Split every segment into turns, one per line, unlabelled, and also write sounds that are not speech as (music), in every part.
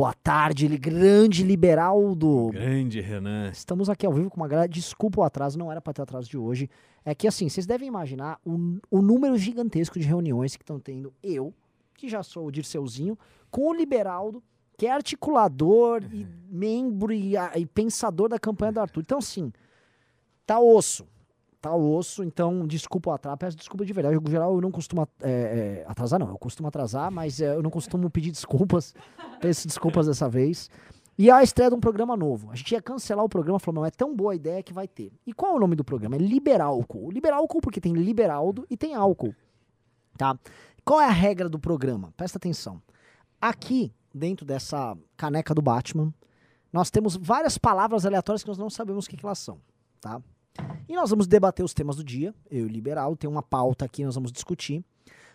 Boa tarde, ele grande Liberaldo.
Grande Renan.
Estamos aqui ao vivo com uma galera. Desculpa o atraso, não era para ter atraso de hoje. É que assim, vocês devem imaginar o, o número gigantesco de reuniões que estão tendo eu, que já sou o Dirceuzinho, com o Liberaldo, que é articulador e membro e, e pensador da campanha do Arthur. Então, assim, tá osso. Tá osso, então desculpa o atraso, peço desculpa de verdade. No geral, eu não costumo é, é, atrasar, não. Eu costumo atrasar, mas é, eu não costumo pedir desculpas. (laughs) Peço desculpas dessa vez. E a estreia de um programa novo. A gente ia cancelar o programa, falou, não, é tão boa a ideia que vai ter. E qual é o nome do programa? É Liberálcool. Liberálcool porque tem Liberaldo e tem álcool. Tá? Qual é a regra do programa? Presta atenção. Aqui, dentro dessa caneca do Batman, nós temos várias palavras aleatórias que nós não sabemos o que, que elas são. Tá? E nós vamos debater os temas do dia. Eu e o Liberal, tem uma pauta aqui, nós vamos discutir.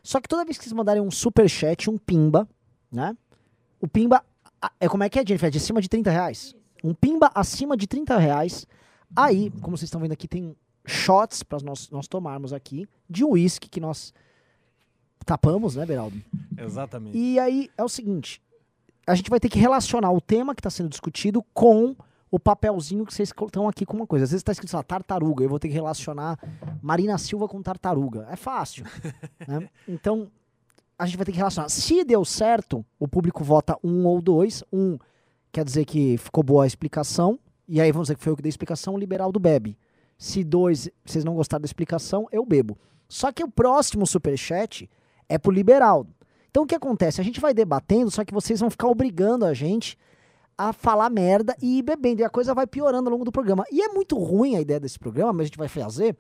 Só que toda vez que vocês mandarem um superchat, um pimba, né? O pimba é como é que é, Jennifer? É de acima de 30 reais. Um pimba acima de 30 reais. Aí, como vocês estão vendo aqui, tem shots para nós, nós tomarmos aqui de uísque que nós tapamos, né, Beraldo?
Exatamente.
E aí é o seguinte: a gente vai ter que relacionar o tema que está sendo discutido com o papelzinho que vocês estão aqui com uma coisa. Às vezes está escrito, sei lá, tartaruga. Eu vou ter que relacionar Marina Silva com tartaruga. É fácil. (laughs) né? Então, a gente vai ter que relacionar. Se deu certo, o público vota um ou dois. Um quer dizer que ficou boa a explicação. E aí vamos dizer que foi eu que dei a explicação, o liberal do bebe. Se dois, vocês não gostaram da explicação, eu bebo. Só que o próximo superchat é pro liberal. Então o que acontece? A gente vai debatendo, só que vocês vão ficar obrigando a gente a falar merda e ir bebendo. E a coisa vai piorando ao longo do programa. E é muito ruim a ideia desse programa, mas a gente vai fazer,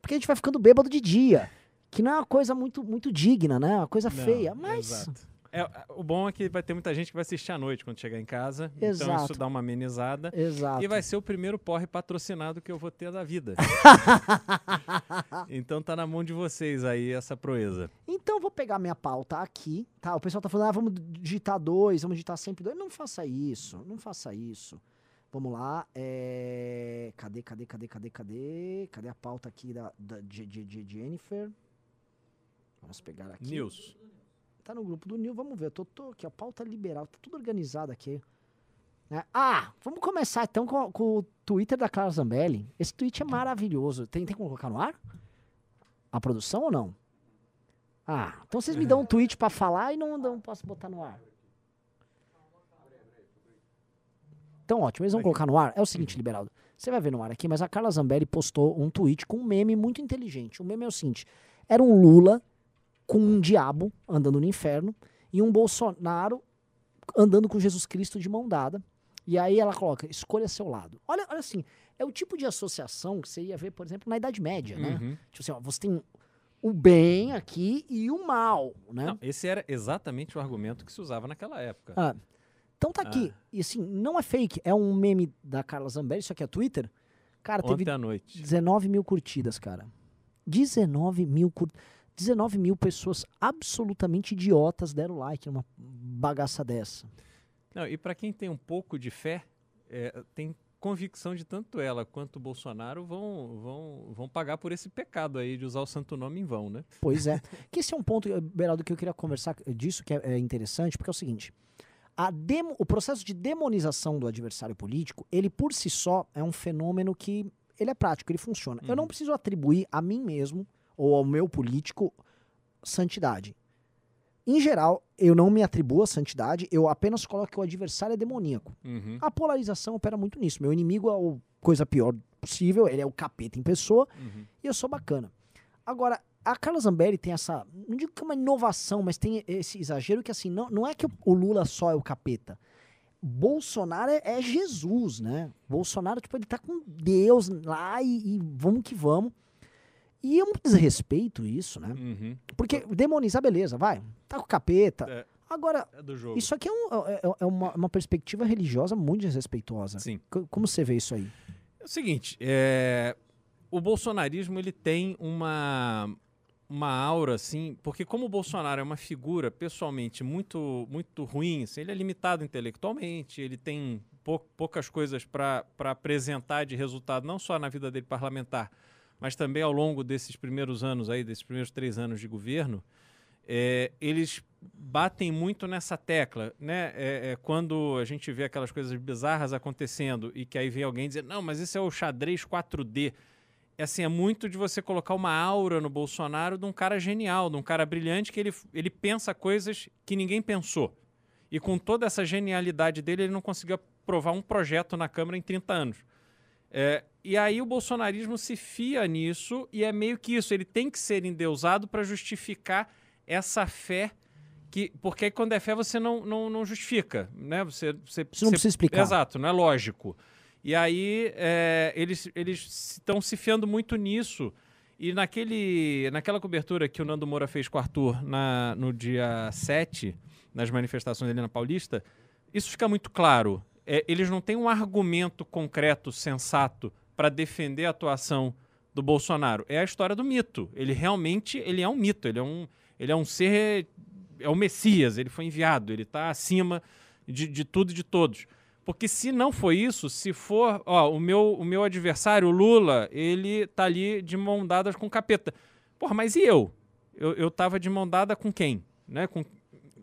porque a gente vai ficando bêbado de dia. Que não é uma coisa muito, muito digna, né? É uma coisa
Não,
feia. Mas.
exato. É, o bom é que vai ter muita gente que vai assistir à noite quando chegar em casa. Então
Exato.
isso dá uma amenizada.
Exato.
E vai ser o primeiro porre patrocinado que eu vou ter da vida. (laughs) então tá na mão de vocês aí essa proeza.
Então eu vou pegar minha pauta aqui, tá? O pessoal tá falando, ah, vamos digitar dois, vamos digitar sempre dois. Não faça isso, não faça isso. Vamos lá, é... cadê, cadê, cadê, cadê, cadê? Cadê a pauta aqui da, da de, de, de Jennifer? Vamos pegar aqui.
News.
Tá no grupo do Nil, vamos ver. Eu tô, tô aqui, a pauta liberal, tá tudo organizado aqui. né? Ah, vamos começar então com, com o Twitter da Clara Zambelli. Esse tweet é maravilhoso. Tem, tem como colocar no ar? A produção ou não? Ah, então vocês me dão um tweet pra falar e não, não posso botar no ar. Então ótimo, eles vão colocar no ar. É o seguinte, Liberaldo. Você vai ver no ar aqui, mas a Carla Zambelli postou um tweet com um meme muito inteligente. O meme é o seguinte: era um Lula com um diabo andando no inferno e um Bolsonaro andando com Jesus Cristo de mão dada. E aí ela coloca, escolha seu lado. Olha, olha assim, é o tipo de associação que você ia ver, por exemplo, na Idade Média, né?
Uhum.
Tipo assim, ó, você tem o bem aqui e o mal, né?
Não, esse era exatamente o argumento que se usava naquela época.
Ah, então tá aqui. E assim, não é fake, é um meme da Carla Zambelli, isso aqui é Twitter. Cara, teve
Ontem à noite.
19 mil curtidas, cara. 19 mil curtidas. 19 mil pessoas absolutamente idiotas deram like numa bagaça dessa.
Não, e para quem tem um pouco de fé, é, tem convicção de tanto ela quanto o Bolsonaro vão, vão, vão pagar por esse pecado aí de usar o santo nome em vão, né?
Pois é. (laughs) que esse é um ponto, eh, Beraldo, que eu queria conversar disso, que é, é interessante, porque é o seguinte. Demo- o processo de demonização do adversário político, ele por si só é um fenômeno que ele é prático, ele funciona. Eu não preciso atribuir a mim mesmo ou ao meu político santidade. Em geral, eu não me atribuo a santidade, eu apenas coloco que o adversário é demoníaco.
Uhum,
A polarização opera muito nisso. Meu inimigo é a coisa pior possível, ele é o capeta em pessoa,
uhum.
e eu sou bacana. Agora, a Carla Zambelli tem essa, não digo que é uma inovação, mas tem esse exagero que assim, não, não é que o- o Lula só é o capeta. Bolsonaro é, é Jesus, né? Bolsonaro, tipo, ele tá com Deus lá e, e vamos que vamos. E é um desrespeito isso, né?
Uhum.
Porque demonizar, beleza, vai. Tá com o capeta.
É.
Agora,
É do jogo.
isso aqui é, um- é- é uma, uma perspectiva religiosa muito desrespeitosa.
Sim.
Co- Como você vê isso aí?
É o seguinte, é, o bolsonarismo ele tem uma, uma aura assim, porque como o Bolsonaro é uma figura pessoalmente muito muito ruim, assim, ele é limitado intelectualmente, ele tem pou- poucas coisas para apresentar de resultado, não só na vida dele parlamentar, mas também ao longo desses primeiros anos aí, desses primeiros três anos de governo, é, eles batem muito nessa tecla, né? É, é, quando a gente vê aquelas coisas bizarras acontecendo e que aí vem alguém dizer, não, mas isso é o xadrez 4D. É assim, é muito de você colocar uma aura no Bolsonaro de um cara genial, de um cara brilhante que ele, ele pensa coisas que ninguém pensou. E com toda essa genialidade dele, ele não conseguiu aprovar um projeto na Câmara em 30 anos. É, e aí o bolsonarismo se fia nisso e é meio que isso. Ele tem que ser endeusado para justificar essa fé que porque aí quando é fé você não, não, não justifica, né? Você, você,
Você não precisa explicar.
Exato, não é lógico. E aí é, eles eles estão se fiando muito nisso. E naquele, naquela cobertura que o Nando Moura fez com o Arthur na, no dia 7, nas manifestações ali na Paulista, isso fica muito claro. É, eles não têm um argumento concreto, sensato, para defender a atuação do Bolsonaro. É a história do mito. Ele realmente ele é um mito, ele é um, ele é um ser é o Messias, ele foi enviado, ele está acima de, de tudo e de todos. Porque se não foi isso, se for, ó, o meu, o meu adversário, o Lula, ele tá ali de mão dadas com o capeta. Porra, mas e eu? Eu, eu tava de mão dada com quem? Né? Com...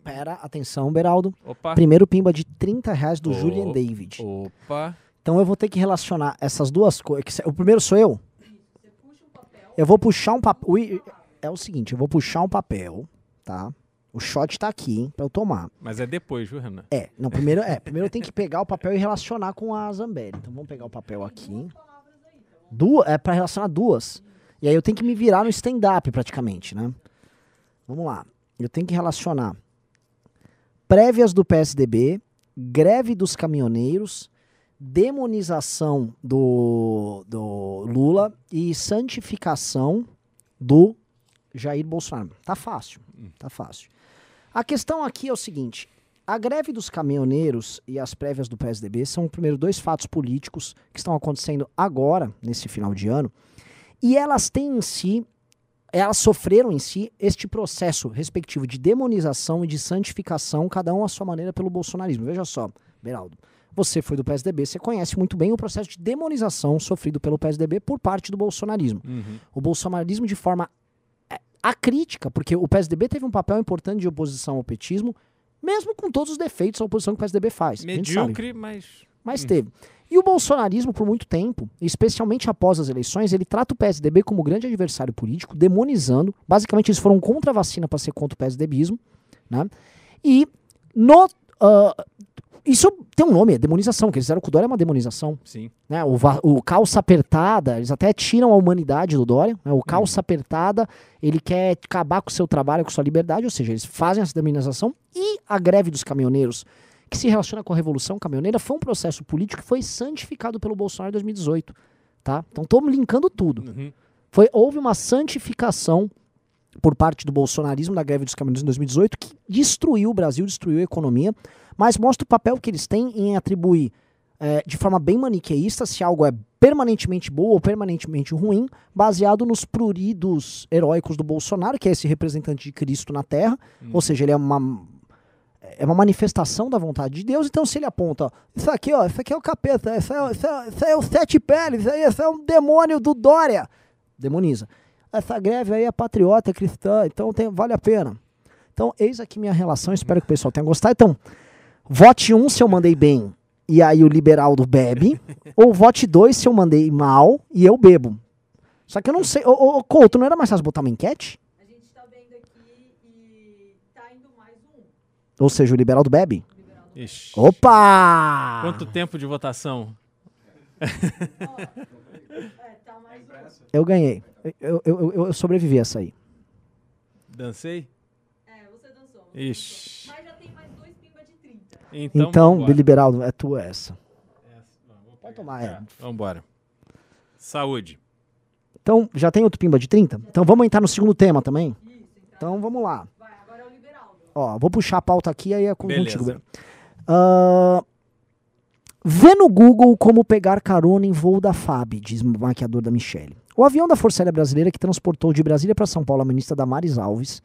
Pera, atenção, Beraldo.
Opa.
Primeiro pimba de 30 reais do
Ô,
Julian David.
Opa.
Então eu vou ter que relacionar essas duas coisas. O primeiro sou eu? Eu vou puxar um papel. É o seguinte, eu vou puxar um papel, tá? O shot tá aqui, hein, pra eu tomar.
Mas é depois, viu, Renan?
É, não, primeiro, é, primeiro eu tenho que pegar o papel e relacionar com a Zambelli. Então vamos pegar o papel aqui. Duas, é pra relacionar duas. E aí eu tenho que me virar no stand-up praticamente, né? Vamos lá. Eu tenho que relacionar prévias do PSDB, greve dos caminhoneiros, demonização do, do Lula e santificação do Jair Bolsonaro. Tá fácil, tá fácil. A questão aqui é o seguinte: a greve dos caminhoneiros e as prévias do PSDB são, primeiro, dois fatos políticos que estão acontecendo agora, nesse final de ano, e elas têm em si, elas sofreram em si este processo respectivo de demonização e de santificação, cada um à sua maneira, pelo bolsonarismo. Veja só, Beraldo. Você foi do PSDB, você conhece muito bem o processo de demonização sofrido pelo PSDB por parte do bolsonarismo.
Uhum.
O bolsonarismo de forma é, acrítica, porque o PSDB teve um papel importante de oposição ao petismo, mesmo com todos os defeitos da oposição que o PSDB faz.
Medíocre, mas.
Mas teve. E o bolsonarismo, por muito tempo, especialmente após as eleições, ele trata o PSDB como grande adversário político, demonizando. Basicamente, eles foram contra a vacina para ser contra o PSDBismo. Né? E no. ah, isso tem um nome, é demonização, que eles fizeram com o Dória é uma demonização.
Sim.
Né? O, o calça apertada, eles até tiram a humanidade do Dória. né? O calça apertada, ele quer acabar com o seu trabalho, com sua liberdade, ou seja, eles fazem essa demonização. E a greve dos caminhoneiros, que se relaciona com a Revolução Caminhoneira, foi um processo político que foi santificado pelo Bolsonaro em 2018. Tá? Então estamos linkando tudo.
Uhum.
Foi, houve uma santificação por parte do bolsonarismo da greve dos caminhoneiros em 2018 que destruiu o Brasil, destruiu a economia, mas mostra o papel que eles têm em atribuir eh, de forma bem maniqueísta se algo é permanentemente bom ou permanentemente ruim, baseado nos pruridos heróicos do Bolsonaro, que é esse representante de Cristo na Terra, ou seja, ele é uma é uma manifestação da vontade de Deus, então se ele aponta, ó, isso aqui, ó, isso aqui é o capeta, isso é, isso é, isso é o sete peles, isso aí, isso é um demônio do Dória. Demoniza. Essa greve aí é patriota, é cristã, então tem, vale a pena. Então, eis aqui minha relação, espero que o pessoal tenha gostado. Então, vote 1 um se eu mandei bem e aí o liberal do bebe, (laughs) ou vote 2 se eu mandei mal e eu bebo. Só que eu não sei, ô, ô, ô, Couto, não era mais fácil botar uma enquete?
A gente tá vendo aqui e tá indo mais um.
Ou seja, o liberal do bebe?
Ixi.
Opa!
Quanto tempo de votação?
É, tá mais um.
Eu ganhei. Eu, eu, eu, eu sobrevivi a essa aí.
Dancei?
É, você dançou. você
Ixi.
Mas já tem mais dois pimba de 30.
Então,
Então,
vambora.
liberal, é tua essa. Pode tomar, é.
É, vambora. Saúde.
Então, já tem outro pimba de 30? Então vamos entrar no segundo tema também? Então vamos lá.
Vai, agora é o Liberaldo.
Ó, vou puxar a pauta aqui, aí é com,
Beleza.
contigo. Bel. Ah, vê no Google como pegar carona em voo da FAB, diz o maquiador da Michelle. O avião da Força Aérea Brasileira que transportou de Brasília para São Paulo a ministra Damares Alves,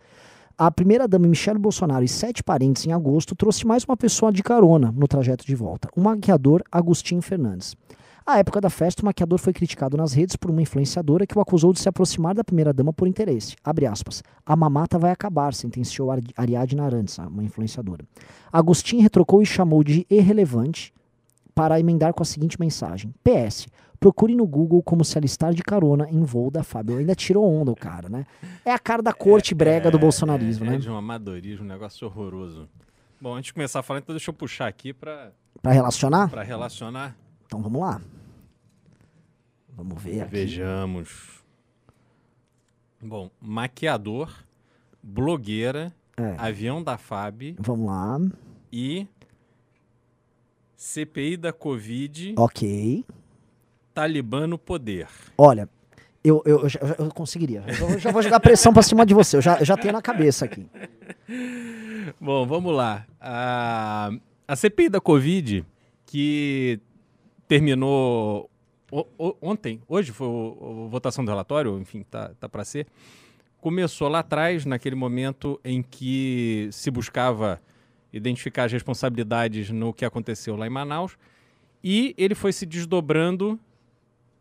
a primeira-dama Michelle Bolsonaro e sete parentes em agosto trouxe mais uma pessoa de carona no trajeto de volta, o maquiador Agostinho Fernandes. À época da festa, o maquiador foi criticado nas redes por uma influenciadora que o acusou de se aproximar da primeira-dama por interesse. Abre aspas. A mamata vai acabar, sentenciou Ari- Ariadne Arantes, uma influenciadora. Agostinho retrocou e chamou de irrelevante para emendar com a seguinte mensagem. PS. Procure no Google como se alistar de carona em voo da Fábio. Ainda tirou onda o cara, né? É a cara da corte brega do bolsonarismo,
é,
né?
É de um amadorismo, um negócio horroroso. Bom, antes de começar a falar, então deixa eu puxar aqui para
Pra relacionar?
relacionar.
Então vamos lá. Vamos ver aqui.
Vejamos. Bom, maquiador, blogueira,
É.
avião da FAB
Vamos lá.
e CPI da Covid,
Ok.
Talibã no poder.
Olha, eu, eu, eu, já- eu conseguiria. Eu, já- vou jogar pressão pra cima de você. Eu já, eu já tenho na cabeça aqui. (laughs)
Bom, vamos lá. A, a CPI da Covid, que terminou o- o- ontem, hoje foi a votação do relatório, enfim, tá, tá para ser, começou lá atrás, naquele momento em que se buscava identificar as responsabilidades no que aconteceu lá em Manaus, e ele foi se desdobrando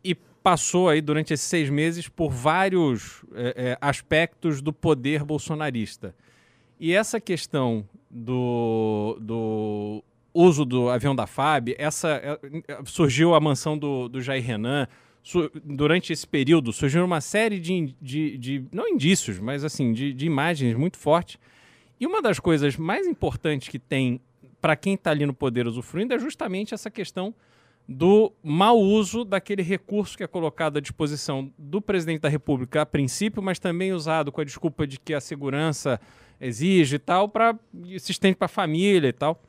e passou aí durante esses seis meses por vários eh, eh, aspectos do poder bolsonarista. E essa questão do, do uso do avião da FAB, essa, é, é, surgiu a mansão do, do Jair Renan. su- durante esse período surgiu uma série de, de, de- não indícios, mas assim, de, de imagens muito fortes. E uma das coisas mais importantes que tem para quem está ali no poder usufruindo é justamente essa questão do mau uso daquele recurso que é colocado à disposição do presidente da República a princípio, mas também usado com a desculpa de que a segurança exige e tal, para se estende para a família e tal.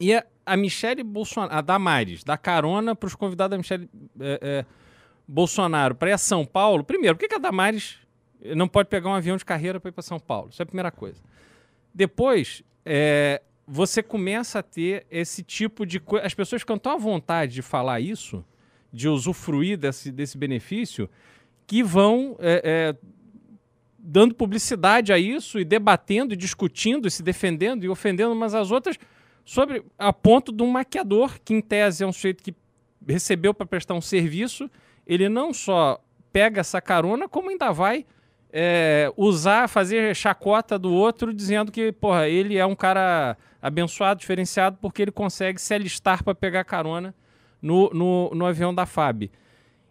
E a, a Michele Bolsonaro, a Damares, dá carona para os convidados da Michele é, é, Bolsonaro para ir a São Paulo. Primeiro, por que, que a Damares não pode pegar um avião de carreira para ir para São Paulo? Isso é a primeira coisa. Depois, é, você começa a ter esse tipo de coisa. As pessoas ficam tão à vontade de falar isso, de usufruir desse, desse benefício, que vão é, é, dando publicidade a isso e debatendo, e discutindo, e se defendendo e ofendendo umas às outras, sobre a ponto de um maquiador, que em tese é um sujeito que recebeu para prestar um serviço, ele não só pega essa carona, como ainda vai é, usar, fazer chacota do outro, dizendo que, porra, ele é um cara abençoado, diferenciado, porque ele consegue se alistar para pegar carona no, no, no avião da FAB.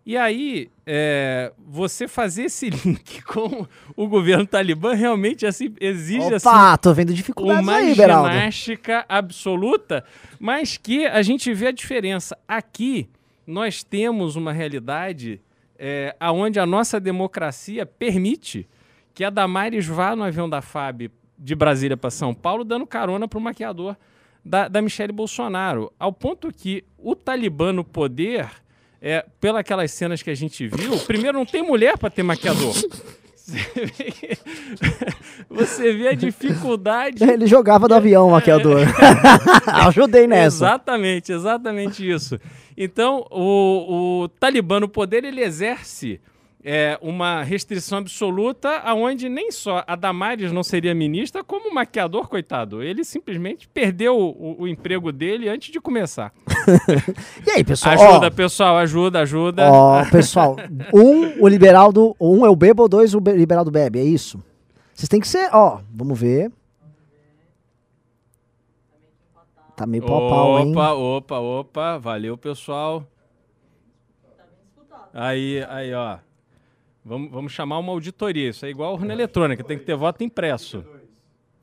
E aí, é, você fazer esse (laughs) link com o governo talibã realmente assim, exige assim,
Opa, tô vendo dificuldades
uma
aí, Beraldo.
ginástica absoluta, mas que a gente vê a diferença. Aqui, nós temos uma realidade é, onde a nossa democracia permite que a Damares vá no avião da FAB de Brasília para São Paulo dando carona para o maquiador da, da Michelle Bolsonaro. Ao ponto que o Talibã no poder, é, pelas cenas que a gente viu, primeiro não tem mulher para ter maquiador. (laughs) Você vê, a dificuldade
Ele jogava do avião, o maquiador. (laughs) Ajudei nessa.
Exatamente, exatamente isso. Então, o, o Talibã no poder, ele exerce é, uma restrição absoluta aonde nem só a Damares não seria ministra, como o maquiador, coitado. Ele simplesmente perdeu o, o emprego dele antes de começar. (laughs)
E aí, pessoal?
Ajuda,
ó,
pessoal, ajuda, ajuda.
Ó, pessoal, um, o liberaldo, um é o bebo, dois o be- liberaldo bebe, é isso? Vocês têm que ser, ó, vamos ver. Tá meio pau pau, hein?
Opa, opa, opa. Valeu, pessoal. Aí, aí, ó. Vamos, vamos chamar uma auditoria. Isso é igual urna eletrônica, tem que ter voto impresso.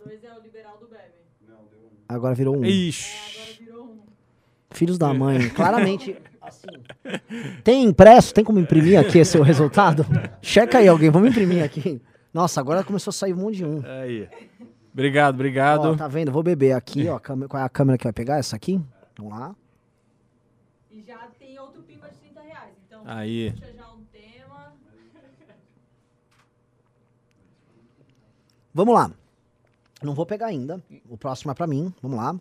Dois é o liberal do Bebe.
Agora virou um.
Ixi.
Agora virou um.
Filhos da mãe, claramente, assim. Tem impresso? Tem como imprimir aqui esse é o resultado? Checa aí alguém, vamos imprimir aqui. Nossa, agora começou a sair um monte de um.
Aí. Obrigado, obrigado.
Ó, tá vendo? Vou beber aqui, ó. câmera- Qual é a câmera que vai pegar? Essa aqui? Vamos lá.
E já tem outro pimba de 30 reais. Então,
Aí.
puxa já um tema.
Vamos lá. Não vou pegar ainda. O próximo é pra mim. Vamos lá.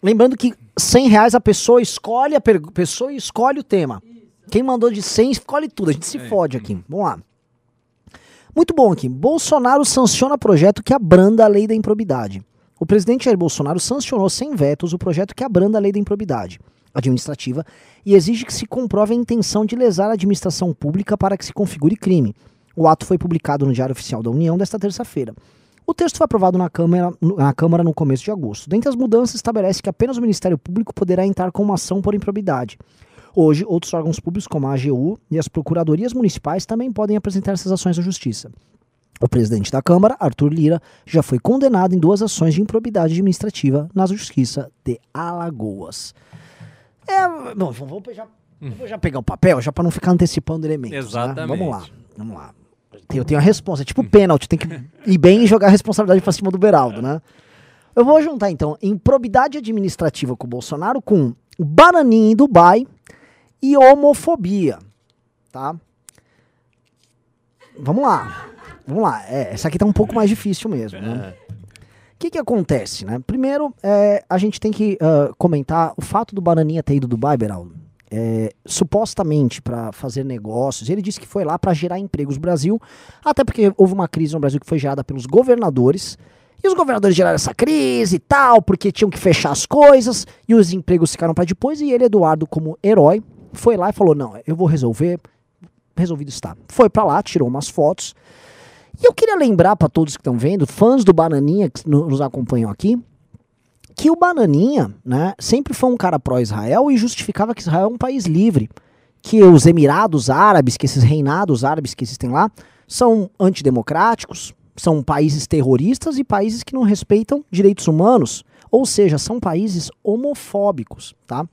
Lembrando que 100 reais a pessoa escolhe a pergu- pessoa escolhe o tema. Quem mandou de 100 escolhe tudo. A gente se
É.
fode aqui. Vamos lá. Muito bom aqui. Bolsonaro sanciona projeto que abranda a lei da improbidade. O presidente Jair Bolsonaro sancionou sem vetos o projeto que abranda a lei da improbidade. administrativa e exige que se comprove a intenção de lesar a administração pública para que se configure crime. O ato foi publicado no Diário Oficial da União desta terça-feira. O texto foi aprovado na Câmara, na Câmara no começo de agosto. Dentre as mudanças, estabelece que apenas o Ministério Público poderá entrar com uma ação por improbidade. Hoje, outros órgãos públicos, como a AGU e as procuradorias municipais, também podem apresentar essas ações à Justiça. O presidente da Câmara, Arthur Lira, já foi condenado em duas ações de improbidade administrativa na Justiça de Alagoas. É, bom, vamos já, vou já pegar o papel, já para não ficar antecipando elementos. né?
Exatamente.
Vamos lá, vamos lá. Eu tenho a resposta, é tipo pênalti, tem que ir bem e jogar a responsabilidade para cima do Beraldo, né? Eu vou juntar então improbidade administrativa com o Bolsonaro com bananinha em Dubai e homofobia, tá? Vamos lá. Vamos lá. É, essa aqui tá um pouco mais difícil mesmo, né? O que que acontece, né? Primeiro, é, a gente tem que ah, comentar o fato do Bananinha ter ido do Dubai, Beraldo. É, supostamente para fazer negócios. Ele disse que foi lá para gerar empregos no Brasil, até porque houve uma crise no Brasil que foi gerada pelos governadores. E os governadores geraram essa crise e tal, porque tinham que fechar as coisas e os empregos ficaram para depois. E ele, Eduardo, como herói, foi lá e falou: Não, eu vou resolver. Resolvido está. Foi para lá, tirou umas fotos. E eu queria lembrar para todos que estão vendo, fãs do Bananinha que no- nos acompanham aqui, que o Bananinha, né, sempre foi um cara pró-Israel e justificava que Israel é um país livre, que os Emirados Árabes, que esses reinados árabes que existem lá, são antidemocráticos, são países terroristas e países que não respeitam direitos humanos, ou seja, são países homofóbicos, tá?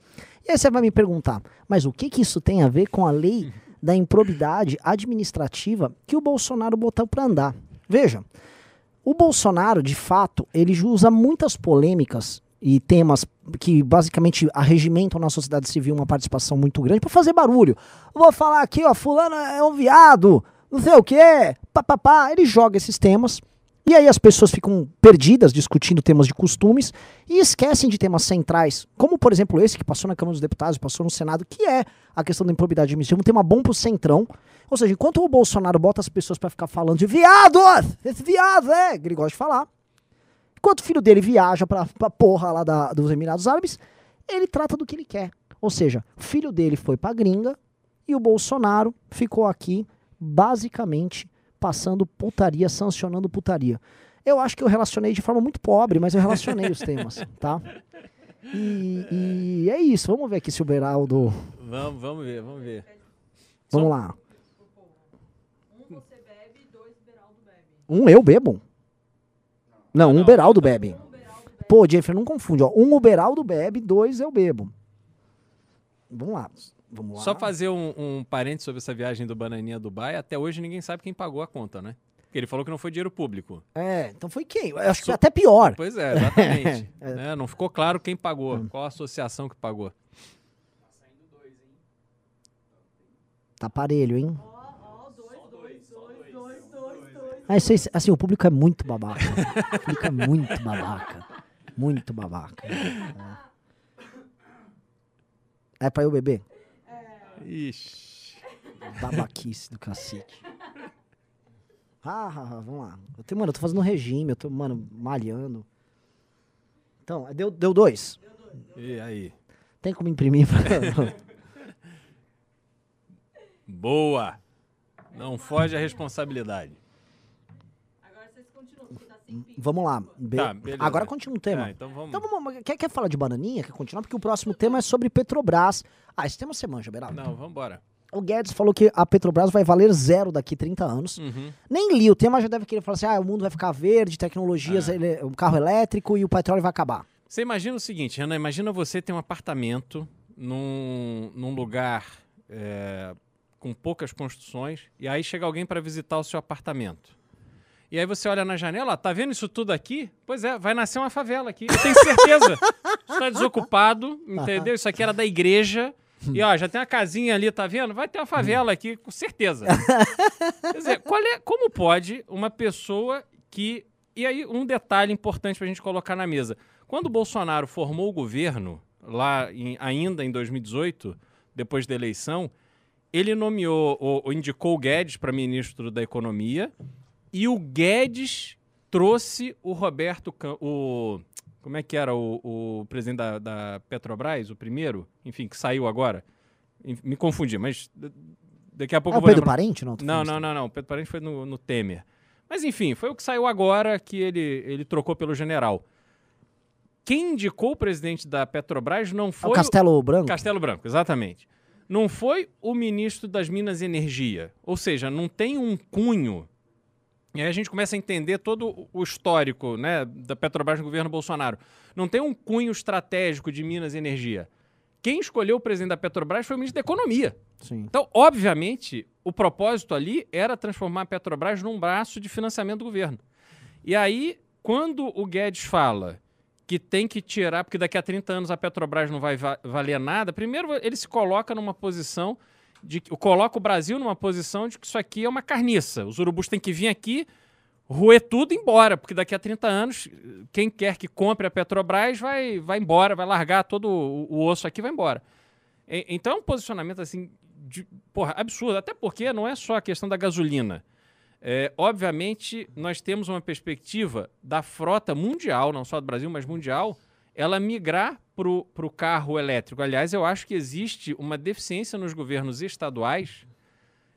E aí você vai me perguntar, mas o que que isso tem a ver com a lei da improbidade administrativa que o Bolsonaro botou para andar? Veja, o Bolsonaro, de fato, ele usa muitas polêmicas e temas que basicamente arregimentam na sociedade civil uma participação muito grande para fazer barulho. Vou falar aqui, ó, fulano é um viado, não sei o quê, papapá. Ele joga esses temas e aí as pessoas ficam perdidas discutindo temas de costumes e esquecem de temas centrais, como por exemplo esse que passou na Câmara dos Deputados, passou no Senado, que é a questão da improbidade administrativa, um tema bom pro centrão. Ou seja, enquanto o Bolsonaro bota as pessoas para ficar falando de viado, esse viado, é, ele gosta de falar, enquanto o filho dele viaja pra, pra porra lá da- dos Emirados Árabes, ele trata do que ele quer. Ou seja, o filho dele foi pra gringa e o Bolsonaro ficou aqui basicamente passando putaria, sancionando putaria. Eu acho que eu relacionei de forma muito pobre, mas eu relacionei os temas, (laughs) tá? E, e é isso. Vamos ver aqui se o Beraldo.
Vamos, vamos ver, vamos ver.
Vamos lá.
Um você bebe, dois Beraldo bebe.
Um eu bebo. Não, um
Não.
Beraldo bebe.
Um Beraldo bebe.
Pô, Jennifer, não confunde, ó. Um o Beraldo bebe, dois eu bebo. Vamos lá. Vamos lá.
Só fazer um, um parênteses sobre essa viagem do Bananinha a Dubai. Até hoje ninguém sabe quem pagou a conta, né? Porque ele falou que não foi dinheiro público.
É, então foi quem? Eu acho que foi até pior.
Pois é, exatamente. (laughs)
É.
Né? Não ficou claro quem pagou, qual a associação que pagou.
Tá parelho, hein?
Ó, ó, dois, dois, dois, dois, dois, dois.
Ah, isso aí, assim, o público é muito babaca. o público é muito babaca. Muito babaca. É, é pra eu beber?
Ixi.
Babaquice do cacete. Ah, ah, ah, vamos lá. Eu tenho, mano, eu tô fazendo regime, eu tô, mano, malhando. Então, deu, deu dois.
E aí?
Tem como imprimir? (laughs)
Boa! Não foge a responsabilidade.
Agora vocês continuam, porque tá sem fim.
Vamos lá. Be-
Tá.
Agora continua o tema.
Ah, então vamos.
Então vamos, quer, quer falar de bananinha? Quer continuar? Porque o próximo tema é sobre Petrobras. Ah, esse tema você manja, Beraldo.
Não, vamos embora.
O Guedes falou que a Petrobras vai valer zero daqui 30 anos.
Uhum.
Nem li, o tema já deve querer falar assim, ah, o mundo vai ficar verde, tecnologias,
Ah.
ele, o carro elétrico e o petróleo vai acabar.
Você imagina o seguinte, Renan, imagina você ter um apartamento num, num lugar é, com poucas construções e aí chega alguém para visitar o seu apartamento. E aí você olha na janela, tá vendo isso tudo aqui? Pois é, vai nascer uma favela aqui. Eu tenho certeza. Está desocupado, entendeu? Isso aqui era da igreja. E ó, já tem uma casinha ali, tá vendo? Vai ter uma favela aqui, com certeza. Quer dizer, qual é, como pode uma pessoa que. E aí, um detalhe importante pra gente colocar na mesa. Quando o Bolsonaro formou o governo, lá em- ainda em 2018, depois da eleição, ele nomeou, ou, ou indicou o Guedes para ministro da Economia, e o Guedes trouxe o Roberto. O, Como é que era o, o presidente da, da Petrobras, o primeiro? Enfim, que saiu agora. Me confundi, mas daqui a pouco
É
eu
o Pedro
lembrar.
Parente? Não,
Não, não, não, não. O Pedro Parente foi no, no Temer. Mas enfim, foi o que saiu agora que ele, ele trocou pelo general. Quem indicou o presidente da Petrobras não
É
foi
o Castelo Branco?
Castelo Branco, exatamente. Não foi o ministro das Minas e Energia. Ou seja, não tem um cunho. E aí a gente começa a entender todo o histórico né, da Petrobras no governo Bolsonaro. Não tem um cunho estratégico de Minas e Energia. Quem escolheu o presidente da Petrobras foi o ministro da Economia.
Sim.
Então, obviamente, o propósito ali era transformar a Petrobras num braço de financiamento do governo. E aí, quando o Guedes fala que tem que tirar, porque daqui a 30 anos a Petrobras não vai va- valer nada, primeiro ele se coloca numa posição de que coloca o Brasil numa posição de que isso aqui é uma carniça. Os urubus têm que vir aqui, roer tudo e ir embora, porque daqui a 30 anos, quem quer que compre a Petrobras vai, vai embora, vai largar todo o, o osso aqui vai embora. E- Então é um posicionamento assim, de, porra, absurdo. Até porque não é só a questão da gasolina. É, obviamente, nós temos uma perspectiva da frota mundial, não só do Brasil, mas mundial, ela migrar para o carro elétrico. Aliás, eu acho que existe uma deficiência nos governos estaduais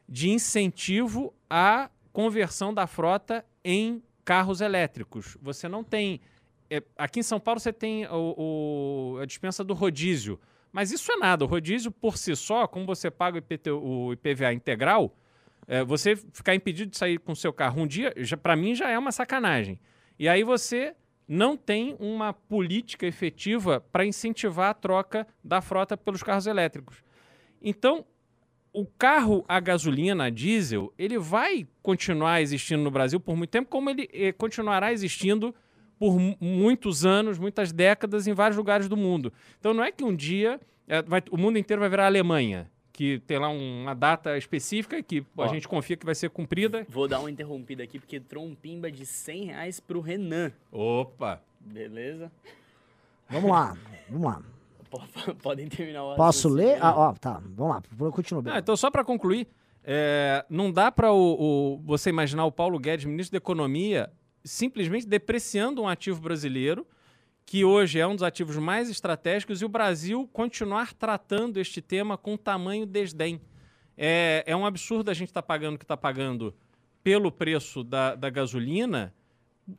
de incentivo à conversão da frota em carros elétricos. Você não tem. é, aqui em São Paulo você tem o- o- a dispensa do rodízio. Mas isso é nada. O rodízio, por si só, como você paga o, o IPVA integral, é, você ficar impedido de sair com seu carro um dia, para mim já é uma sacanagem. E aí você não tem uma política efetiva para incentivar a troca da frota pelos carros elétricos. Então, o carro a gasolina, a diesel, ele vai continuar existindo no Brasil por muito tempo, como ele eh, continuará existindo por mu- muitos anos, muitas décadas em vários lugares do mundo. Então não é que um dia eh, vai- o mundo inteiro vai virar Alemanha, que tem lá um- uma data específica que pô, a
Ó.
gente confia que vai ser cumprida.
Vou dar uma interrompida aqui, porque entrou um pimba de 100 reais pro Renan.
Opa!
Beleza?
Vamos lá, vamos lá.
Po- Podem terminar o
Posso ler? Ah, ó, tá, vamos lá, continua.
Ah, então, só para concluir, é, não dá para o, o- você imaginar o Paulo Guedes, ministro da Economia, simplesmente depreciando um ativo brasileiro, que hoje é um dos ativos mais estratégicos, e o Brasil continuar tratando este tema com tamanho desdém. É, é um absurdo a gente estar pagando o que está pagando pelo preço da, da gasolina,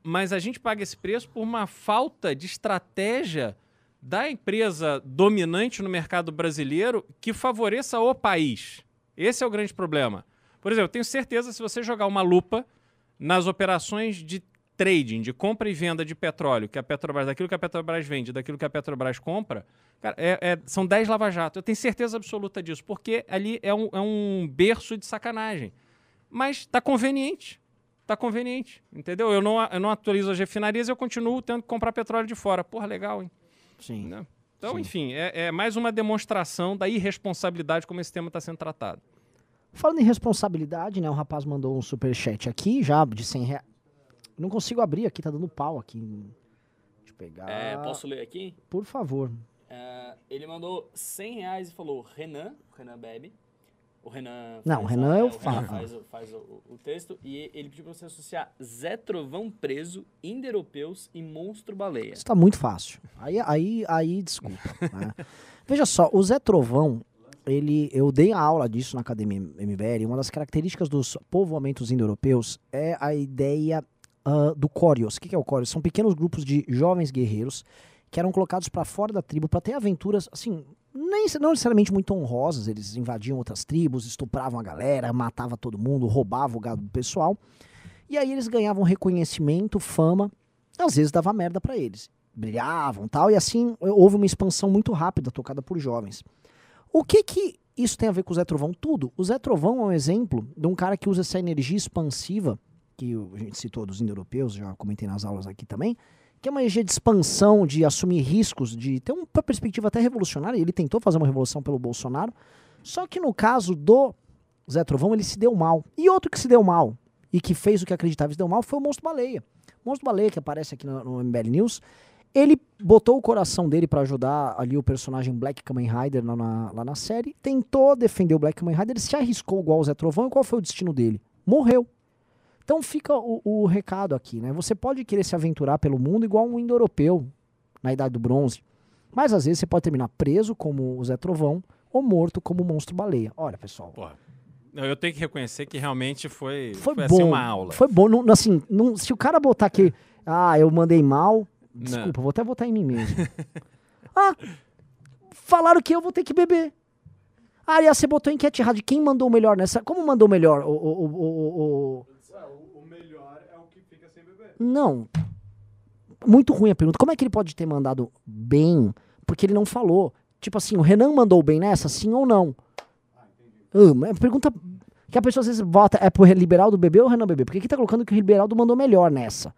mas a gente paga esse preço por uma falta de estratégia da empresa dominante no mercado brasileiro que favoreça o país. Esse é o grande problema. Por exemplo, tenho certeza se você jogar uma lupa nas operações de trading, de compra e venda de petróleo, que a Petrobras, daquilo que a Petrobras vende, daquilo que a Petrobras compra, cara, é- é- são 10 lava-jato. Eu tenho certeza absoluta disso, porque ali é um, é um berço de sacanagem. Mas está conveniente. Está conveniente, entendeu? Eu não, eu não atualizo as refinarias, eu continuo tendo que comprar petróleo de fora. Porra, legal, hein?
Sim.
né? Então,
Sim.
enfim, é, é mais uma demonstração da irresponsabilidade como esse tema está sendo tratado.
Falando em responsabilidade, né? O rapaz mandou um superchat aqui, já de 100 reais. Não consigo abrir aqui, tá dando pau aqui. Deixa eu pegar.
É, posso ler aqui?
Por favor.
É, ele mandou 100 reais e falou Renan, o Renan bebe. O Renan.
Não, o Renan
a-
eu
o
falo.
faz, o- faz o, o texto. E ele pediu pra você associar Zé Trovão preso, Indo-Europeus e Monstro Baleia.
Isso tá muito fácil. Aí, aí, aí desculpa. né? (laughs) Veja só, o Zé Trovão, ele, eu dei a aula disso na Academia MBL. Uma das características dos povoamentos indo-europeus é a ideia ah, do Córios. O que, é o Córios? São pequenos grupos de jovens guerreiros que eram colocados para fora da tribo para ter aventuras, assim, nem, não necessariamente muito honrosas. Eles invadiam outras tribos, estupravam a galera, matavam todo mundo, roubavam o gado do pessoal. E aí eles ganhavam reconhecimento, fama, às vezes dava merda para eles. Brilhavam tal, e assim houve uma expansão muito rápida tocada por jovens. O que que isso tem a ver com o Zé Trovão? Tudo. O Zé Trovão é um exemplo de um cara que usa essa energia expansiva, que a gente citou dos indo-europeus, já comentei nas aulas aqui também, que é uma energia de expansão, de assumir riscos, de ter uma perspectiva até revolucionária. Ele tentou fazer uma revolução pelo Bolsonaro, só que no caso do Zé Trovão, ele se deu mal. E outro que se deu mal, e que fez o que acreditava se deu mal, foi o Monstro Baleia. O Monstro Baleia, que aparece aqui no, no MBL News, ele botou o coração dele pra ajudar ali o personagem Black Kamen Rider lá na, lá na série, tentou defender o Black Kamen Rider, ele se arriscou igual o Zé Trovão, e qual foi o destino dele? Morreu. Então fica o, o recado aqui, né? Você pode querer se aventurar pelo mundo igual um indo-europeu. na Idade do Bronze. Mas às vezes você pode terminar preso como o Zé Trovão ou morto como o Monstro Baleia. Olha, pessoal.
Porra. Não, Eu tenho que reconhecer que realmente foi,
Foi,
foi,
bom.
assim uma aula.
Foi bom. Não, assim, não- se o cara botar aqui, ah, eu mandei mal,
Não.
desculpa, vou até votar em mim mesmo. (laughs) ah, falaram que eu vou ter que beber. Ah, aliás, você botou enquete errada de quem mandou melhor nessa. Como mandou melhor? O, o- o- O
melhor é o que fica sem beber.
Não. Muito ruim a pergunta. Como é que ele pode ter mandado bem? Porque ele não falou. Tipo assim, o Renan mandou bem nessa, sim ou não? Ah, mas pergunta que a pessoa às vezes vota é pro Liberaldo beber ou o Renan beber? Porque aqui tá colocando que o Liberaldo mandou melhor nessa.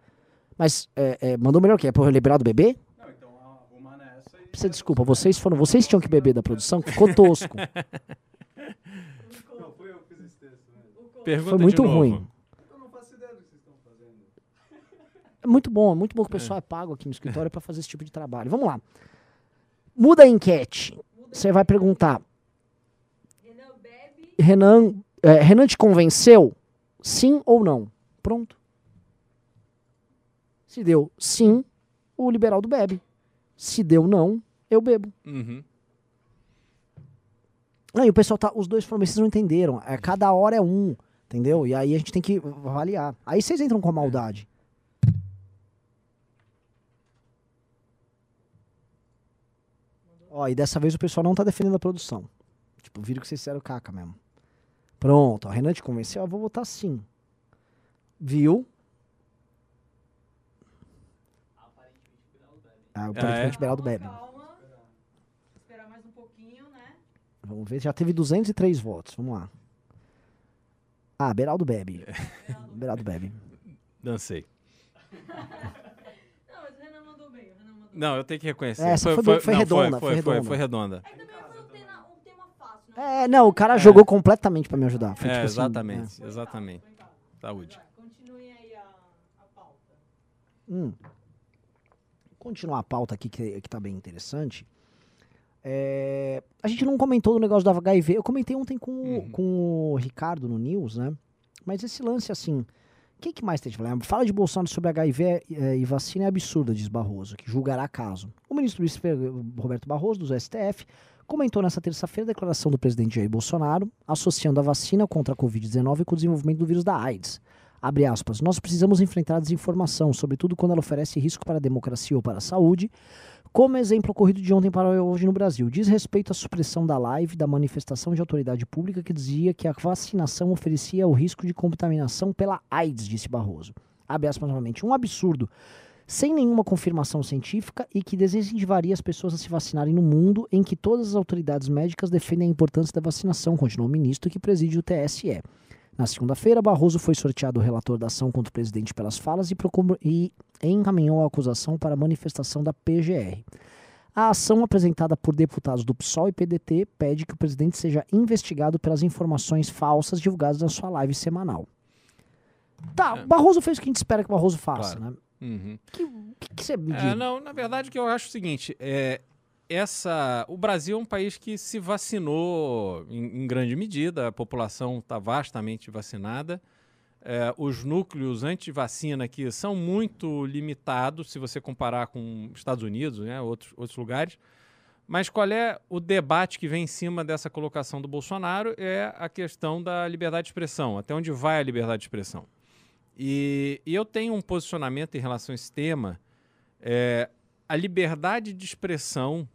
Mas é, é, mandou melhor o quê? É pro Liberaldo beber?
Não, então arruma nessa e.
Você desculpa, vocês foram, vocês tinham que beber da produção, que ficou tosco. (laughs)
Não, fui eu que fiz esse texto mesmo.
Pergunta
Foi
de
muito
novo.
ruim.
Eu não faço ideia do que vocês estão fazendo.
É muito bom, é muito bom que o pessoal é pago aqui no escritório pra fazer esse tipo de trabalho. Vamos lá. Muda a enquete. Você vai perguntar,
Renan bebe.
Renan, é, Renan te convenceu? Sim ou não? Pronto. Se deu sim, o Liberaldo bebe. Se deu não, eu bebo.
Uhum.
Aí o pessoal tá. Os dois falaram, vocês não entenderam. É, cada hora é um. Entendeu? E aí a gente tem que avaliar. Aí vocês entram com a maldade. Ó, e dessa vez o pessoal não tá defendendo a produção. Tipo, viram que vocês fizeram caca mesmo. Pronto, ó, Renan te convenceu, eu vou votar sim. Viu? Ah, aparentemente
é?
Beraldo bebe.
Calma. Esperar mais um pouquinho, né?
Vamos ver, já teve 203 votos. Vamos lá. Ah, Beraldo bebe. Beraldo bebe.
Dancei. (laughs)
Não, mas o Renan mandou bem. O Renan mandou bem.
Não, eu tenho que reconhecer.
Essa foi bem- foi
não,
redonda,
Foi,
foi
foi,
redonda.
foi redonda.
Aí também foi tema, tema fácil. Não
É, não, o cara jogou completamente pra me ajudar. Foi
É,
tipo assim,
exatamente, exatamente.
Foi calma.
Saúde.
Vai, Continue aí a, a pauta.
é. Hum. Continuar a pauta aqui que, que tá bem interessante. É, a gente não comentou do negócio do HIV. Eu comentei ontem com, o-
Uhum.
com o Ricardo no News, né? Mas esse lance, assim. Que, que mais tem de falar? Fala de Bolsonaro sobre HIV eh, e vacina é absurda, diz Barroso, que julgará caso. O ministro Luiz Roberto Barroso, do STF, comentou nessa terça-feira a declaração do presidente Jair Bolsonaro, associando a vacina contra a Covid-19 com o desenvolvimento do vírus da AIDS. Abre aspas, nós precisamos enfrentar a desinformação, sobretudo quando ela oferece risco para a democracia ou para a saúde, como exemplo ocorrido de ontem para hoje no Brasil. Diz respeito à supressão da live da manifestação de autoridade pública que dizia que a vacinação oferecia o risco de contaminação pela AIDS, disse Barroso. Abre aspas novamente, um absurdo, sem nenhuma confirmação científica e que desincentivaria as pessoas a se vacinarem no mundo em que todas as autoridades médicas defendem a importância da vacinação, continuou o ministro que preside o TSE. Na segunda-feira, Barroso foi sorteado o relator da ação contra o presidente pelas falas e, e encaminhou a acusação para a manifestação da PGR. A ação apresentada por deputados do PSOL e PDT pede que o presidente seja investigado pelas informações falsas divulgadas na sua live semanal. Tá,
É.
Barroso fez o que a gente espera que o Barroso faça,
Claro.
né?
Uhum.
O que, que você me diz?
É, não, na verdade, o que eu acho é o seguinte: é, essa, o Brasil é um país que se vacinou em, em grande medida, a população está vastamente vacinada. É, os núcleos anti-vacina aqui são muito limitados se você comparar com Estados Unidos, né, outros, outros lugares. Mas qual é o debate que vem em cima dessa colocação do Bolsonaro? É a questão da liberdade de expressão. Até onde vai a liberdade de expressão? E, e eu tenho um posicionamento em relação a esse tema. É, a liberdade de expressão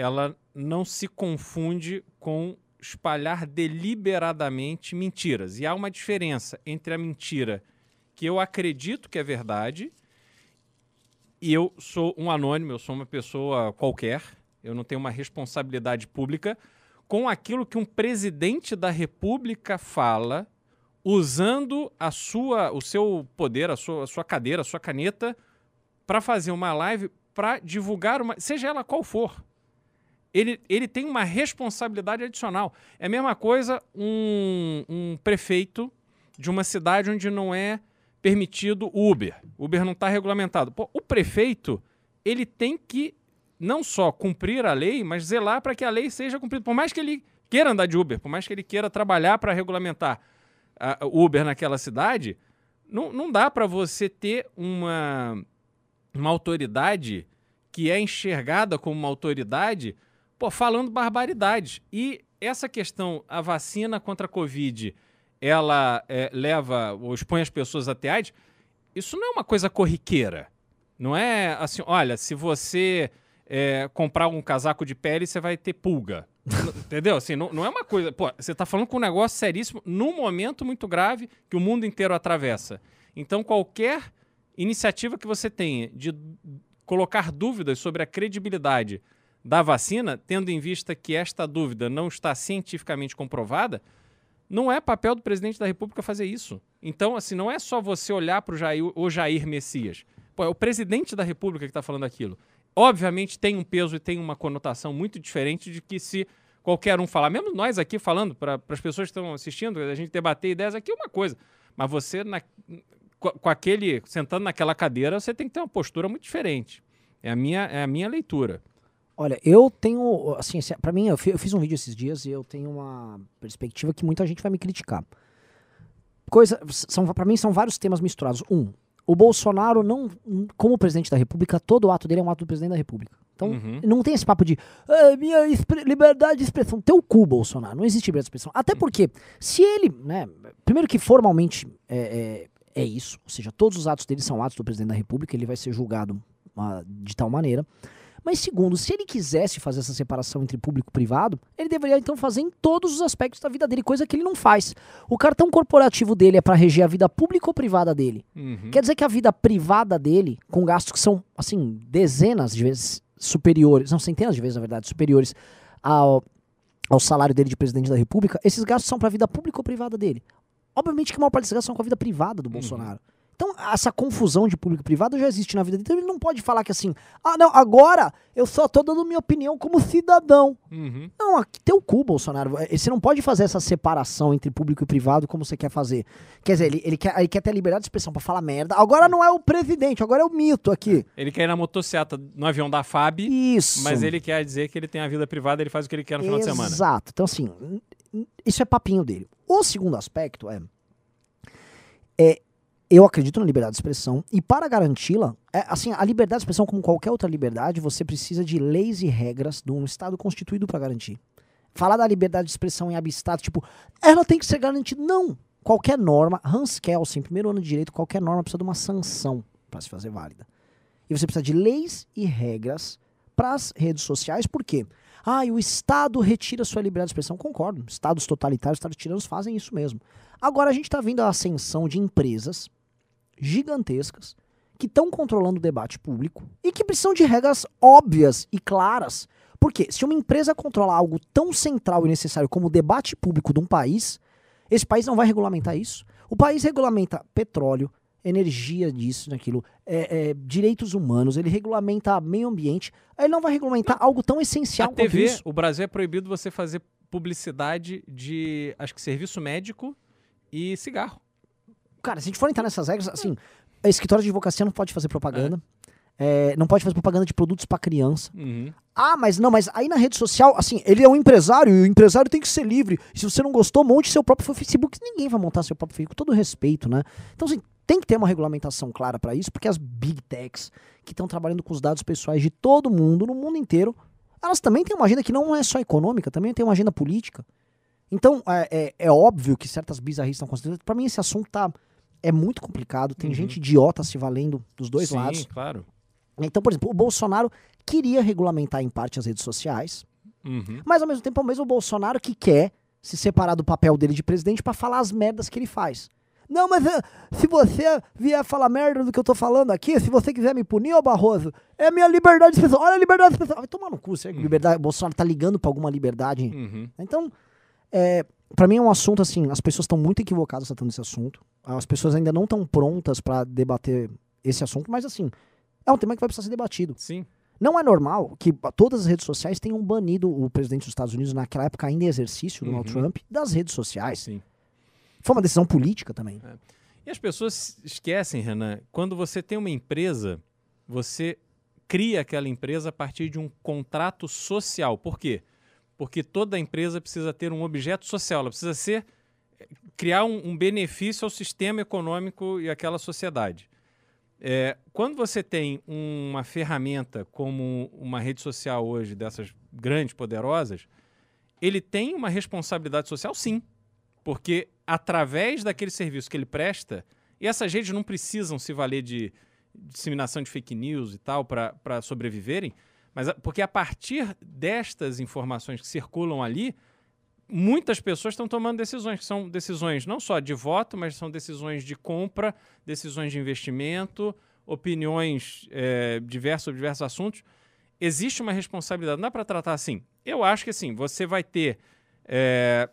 ela não se confunde com espalhar deliberadamente mentiras. E há uma diferença entre a mentira que eu acredito que é verdade e eu sou um anônimo, eu sou uma pessoa qualquer, eu não tenho uma responsabilidade pública, com aquilo que um presidente da República fala usando a sua, o seu poder, a sua, a sua cadeira, a sua caneta, para fazer uma live, para divulgar uma, seja ela qual for. Ele, ele tem uma responsabilidade adicional. É a mesma coisa um, um prefeito de uma cidade onde não é permitido Uber. Uber não está regulamentado. Pô, o prefeito ele tem que não só cumprir a lei, mas zelar para que a lei seja cumprida. Por mais que ele queira andar de Uber, por mais que ele queira trabalhar para regulamentar a Uber naquela cidade, não, não dá para você ter uma, uma autoridade que é enxergada como uma autoridade, pô, falando barbaridades. E essa questão, a vacina contra a Covid, ela é, leva ou expõe as pessoas a ter AIDS, isso não é uma coisa corriqueira. Não é assim, olha, se você é, comprar um casaco de pele, você vai ter pulga. (laughs) Entendeu? Assim, não, não é uma coisa. Pô, você está falando com um negócio seríssimo num momento muito grave que o mundo inteiro atravessa. Então, qualquer iniciativa que você tenha de colocar dúvidas sobre a credibilidade da vacina, tendo em vista que esta dúvida não está cientificamente comprovada, não é papel do presidente da República fazer isso. Então, assim, não é só você olhar para o Jair, Messias. Pô, é o presidente da República que está falando aquilo. Obviamente tem um peso e tem uma conotação muito diferente de que se qualquer um falar, mesmo nós aqui falando, para as pessoas que estão assistindo, a gente debater ideias aqui é uma coisa. Mas você, na, com, com aquele, sentando naquela cadeira, você tem que ter uma postura muito diferente. É a minha, é a minha leitura.
Olha, eu tenho, assim, para mim, eu fiz um vídeo esses dias e eu tenho uma perspectiva que muita gente vai me criticar. Coisa, são, para mim são vários temas misturados. Um, o Bolsonaro não, como presidente da República, todo ato dele é um ato do presidente da República. Então, uhum. não tem esse papo de ah, minha liberdade de expressão. Teu cu, Bolsonaro. Não existe liberdade de expressão. Até porque, se ele, né, primeiro que formalmente é, é, é isso, ou seja, todos os atos dele são atos do presidente da República, ele vai ser julgado uh, de tal maneira. Mas segundo, se ele quisesse fazer essa separação entre público e privado, ele deveria então fazer em todos os aspectos da vida dele, coisa que ele não faz. O cartão corporativo dele é para reger a vida pública ou privada dele. Uhum. Quer dizer que a vida privada dele, com gastos que são, assim, dezenas de vezes superiores, não, centenas de vezes, na verdade, superiores ao, ao salário dele de presidente da República, esses gastos são para a vida pública ou privada dele. Obviamente que a maior parte desses gastos são com a vida privada do uhum. Bolsonaro. Então, essa confusão de público e privado já existe na vida dele. Então, ele não pode falar que assim, ah, não, agora eu só tô dando minha opinião como cidadão. Uhum. Não, aqui tem o cu, Bolsonaro. É, você não pode fazer essa separação entre público e privado como você quer fazer. Quer dizer, ele, ele, quer, ele quer ter liberdade de expressão para falar merda. Agora não é o presidente, agora é o mito aqui.
Ele quer ir na motocicleta no avião da FAB.
Isso.
Mas ele quer dizer que ele tem a vida privada, ele faz o que ele quer no final
Exato.
de semana.
Exato. Então, assim, isso é papinho dele. O segundo aspecto é. É, eu acredito na liberdade de expressão e para garanti-la, é, assim, a liberdade de expressão, como qualquer outra liberdade, você precisa de leis e regras de um Estado constituído para garantir. Falar da liberdade de expressão em abstrato, tipo, ela tem que ser garantida. Não! Qualquer norma, Hans Kelsen, primeiro ano de direito, qualquer norma precisa de uma sanção para se fazer válida. E você precisa de leis e regras para as redes sociais, por quê? Ah, e o Estado retira sua liberdade de expressão. Concordo. Estados totalitários, Estados tiranos fazem isso mesmo. Agora a gente está vendo a ascensão de empresas gigantescas que estão controlando o debate público e que precisam de regras óbvias e claras. Porque se uma empresa controla algo tão central e necessário como o debate público de um país, esse país não vai regulamentar isso. O país regulamenta petróleo, energia disso, daquilo, é, é, direitos humanos, ele regulamenta meio ambiente, ele não vai regulamentar não. algo tão essencial
A TV, isso. o Brasil é proibido você fazer publicidade de, acho que serviço médico e cigarro.
Cara, se a gente for entrar nessas regras, assim, a escritório de advocacia não pode fazer propaganda. É. Não pode fazer propaganda de produtos para criança. Uhum. Ah, mas não, mas aí na rede social, assim, ele é um empresário e o empresário tem que ser livre. E se você não gostou, monte seu próprio Facebook. Ninguém vai montar seu próprio Facebook, com todo respeito, né? Então, assim, tem que ter uma regulamentação clara para isso, porque as big techs que estão trabalhando com os dados pessoais de todo mundo, no mundo inteiro, elas também têm uma agenda que não é só econômica, também tem uma agenda política. Então, é, é, é óbvio que certas bizarrices estão consideradas. Para mim, esse assunto tá é muito complicado. Tem uhum. gente idiota se valendo dos dois
Sim,
lados.
Sim, claro.
Então, por exemplo, o Bolsonaro queria regulamentar em parte as redes sociais, uhum. mas ao mesmo tempo é o mesmo Bolsonaro que quer se separar do papel dele de presidente para falar as merdas que ele faz. Não, mas uh, se você vier falar merda do que eu tô falando aqui, se você quiser me punir, ô Barroso, é minha liberdade de expressão. Olha a liberdade de expressão. Vai tomar no cu, se é uhum. liberdade, Bolsonaro tá ligando pra alguma liberdade. Uhum. Então, é, para mim é um assunto assim, as pessoas estão muito equivocadas tratando esse assunto. As pessoas ainda não estão prontas para debater esse assunto, mas assim, é um tema que vai precisar ser debatido.
Sim.
Não é normal que todas as redes sociais tenham banido o presidente dos Estados Unidos, naquela época ainda em exercício, Donald uhum. Trump, das redes sociais.
Sim.
Foi uma decisão política também. É.
E as pessoas esquecem, Renan, quando você tem uma empresa, você cria aquela empresa a partir de um contrato social. Por quê? porque toda empresa precisa ter um objeto social, ela precisa ser criar um, um benefício ao sistema econômico e àquela sociedade. É, quando você tem uma ferramenta como uma rede social hoje, dessas grandes, poderosas, ele tem uma responsabilidade social, sim. Porque através daquele serviço que ele presta, e essas redes não precisam se valer de disseminação de fake news e tal para sobreviverem, mas porque a partir destas informações que circulam ali, muitas pessoas estão tomando decisões, que são decisões não só de voto, mas são decisões de compra, decisões de investimento, opiniões é, diversas sobre diversos assuntos. Existe uma responsabilidade, não dá para tratar assim. Eu acho que assim, você vai ter é,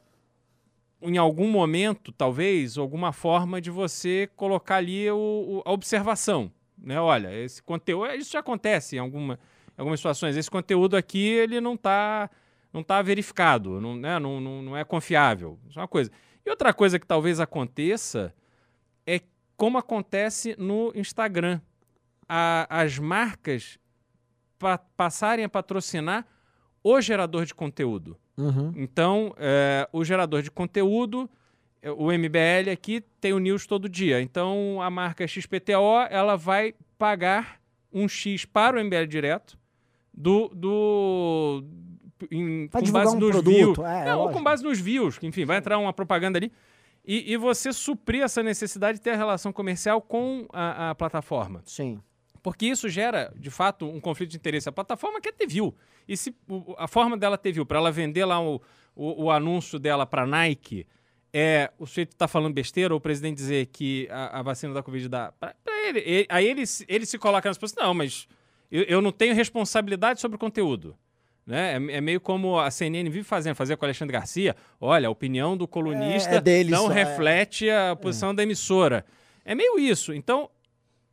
em algum momento, talvez, alguma forma de você colocar ali o- o- a observação. Né? Olha, esse conteúdo. Isso já acontece em, alguma, em algumas situações. Esse conteúdo aqui ele não está não tá verificado, não, né? não, não, não é confiável. Isso é uma coisa. E outra coisa que talvez aconteça é como acontece no Instagram. A- as marcas pa- passarem a patrocinar o gerador de conteúdo.
Uhum.
Então, é, o gerador de conteúdo, é, o MBL aqui tem o news todo dia. Então, a marca XPTO ela vai pagar um X para o MBL direto do, do em, com base
um
nos
produto,
views.
é,
É, ou com base nos views, que enfim, vai entrar uma propaganda ali. E, e você suprir essa necessidade de ter a relação comercial com a, a plataforma.
Sim.
Porque isso gera, de fato, um conflito de interesse. A plataforma quer ter view. E se a forma dela ter view, para ela vender lá o, o, o anúncio dela para Nike, é o sujeito tá falando besteira, ou o presidente dizer que a, a vacina da Covid dá. Pra, pra ele, Ele- Aí ele, se- ele se coloca nas pessoas, não, mas eu, eu não tenho responsabilidade sobre o conteúdo. Né? É, é meio como a CNN vive fazendo, fazer com o Alexandre Garcia. Olha, a opinião do colunista
É- é deles
não
é.
reflete a posição da emissora. É meio isso. Então,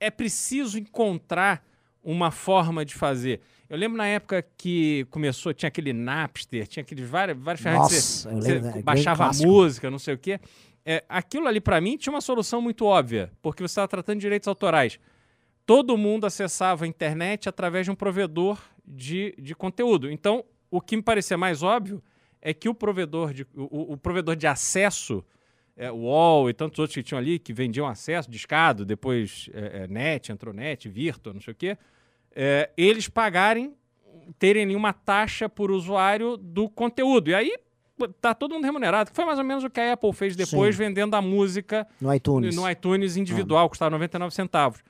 é preciso encontrar uma forma de fazer. Eu lembro na época que começou, tinha aquele Napster, tinha aqueles vários, várias ferramentas. você, você
né?
Baixava música, não sei o quê. É, aquilo ali, para mim, tinha uma solução muito óbvia, porque você estava tratando de direitos autorais. Todo mundo acessava a internet através de um provedor de, de conteúdo. Então, o que me parecia mais óbvio é que o provedor de, o, o provedor de acesso, é, o UOL e tantos outros que tinham ali, que vendiam acesso, discado, depois é, é, net, entrou net, virtual, não sei o quê, é, eles pagarem, terem ali uma taxa por usuário do conteúdo. E aí tá todo mundo remunerado, que foi mais ou menos o que a Apple fez depois,
Sim.
vendendo a música
No iTunes.
no iTunes individual, custava 99 centavos.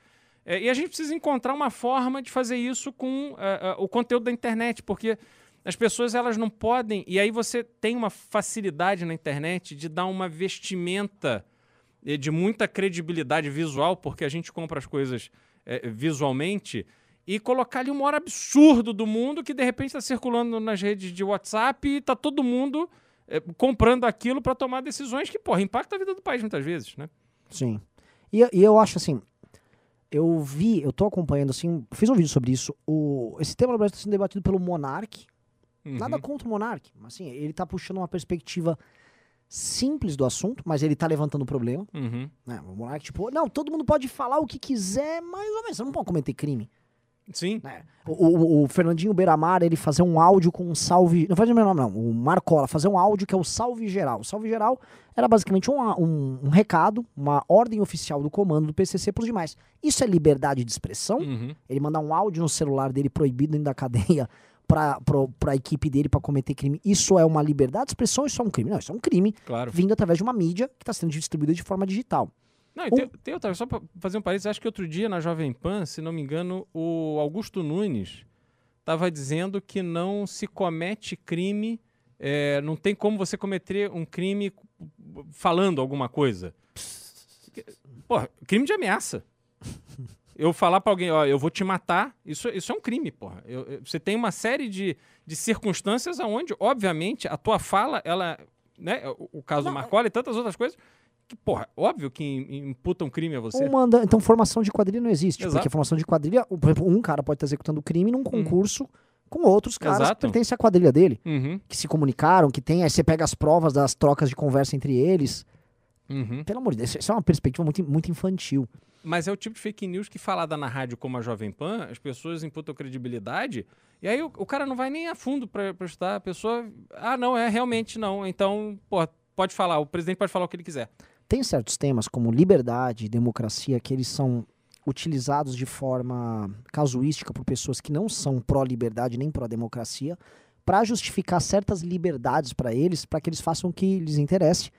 É, e a gente precisa encontrar uma forma de fazer isso com é, é, o conteúdo da internet, porque as pessoas elas não podem. E aí você tem uma facilidade na internet de dar uma vestimenta eh, de muita credibilidade visual, porque a gente compra as coisas visualmente, e colocar ali um maior absurdo do mundo que de repente está circulando nas redes de WhatsApp e está todo mundo comprando aquilo para tomar decisões que, porra, impactam a vida do país muitas vezes, né?
Sim. E, e eu acho assim, eu vi, eu tô acompanhando assim, fiz um vídeo sobre isso. O, esse tema no Brasil está sendo debatido pelo Monark.
Uhum.
Nada contra o Monark, mas assim, ele tá puxando uma perspectiva simples do assunto, mas ele tá levantando o problema.
Uhum.
Né? O Monark, tipo, não, todo mundo pode falar o que quiser, mais ou menos, você não pode cometer crime.
Sim.
né? O, o- o Fernandinho Beiramar, ele fazer um áudio com um salve. Não faz o meu nome, não. O Marcola fazer um áudio que é o salve geral. O salve geral era basicamente um, um, um recado, uma ordem oficial do comando do PCC pros demais. Isso é liberdade de expressão?
Uhum.
Ele mandar um áudio no celular dele proibido dentro da cadeia (laughs) pro, pra equipe dele pra cometer crime. Isso é uma liberdade de expressão ou isso é um crime? Não, isso é um crime
Claro.
vindo através de uma mídia que está sendo distribuída de forma digital.
Não, tem, tem outra, só para fazer um parênteses, acho que outro dia na Jovem Pan, se não me engano, o Augusto Nunes estava dizendo que não se comete crime, é, não tem como você cometer um crime falando alguma coisa. Porra, crime de ameaça. Eu falar para alguém, ó, eu vou te matar, isso, isso é um crime, porra. Eu- eu- você tem uma série de, de circunstâncias onde, obviamente, a tua fala, ela, né, o, o caso do
Não,
Marcola e tantas outras coisas, que, porra, óbvio que im- imputam crime a você.
Manda- então, formação de quadrilha não existe.
Exato. Uhum.
Porque formação de quadrilha, por exemplo, um cara pode estar executando crime num concurso com outros caras
Exato.
que pertencem à quadrilha dele,
Uhum,
que se comunicaram, que tem. Aí você pega as provas das trocas de conversa entre eles.
uhum.
Pelo amor de Deus, isso é uma perspectiva muito, muito infantil.
Mas é o tipo de fake news que falada na rádio como a Jovem Pan, as pessoas imputam credibilidade, e aí o, o cara não vai nem a fundo para estudar. A pessoa, ah, não, é realmente não. Então, pô, pode falar, o presidente pode falar o que ele quiser.
Tem certos temas como liberdade, democracia, que eles são utilizados de forma casuística por pessoas que não são pró-liberdade nem pró-democracia para justificar certas liberdades para eles, para que eles façam o que lhes interesse.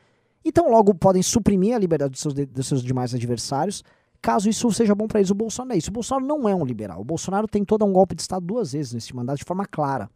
Então, logo podem suprimir a liberdade dos seus, dos seus demais adversários, caso isso seja bom para eles. O Bolsonaro é isso. O Bolsonaro não é um liberal. O Bolsonaro tentou dar um golpe de Estado duas vezes nesse mandato de forma clara.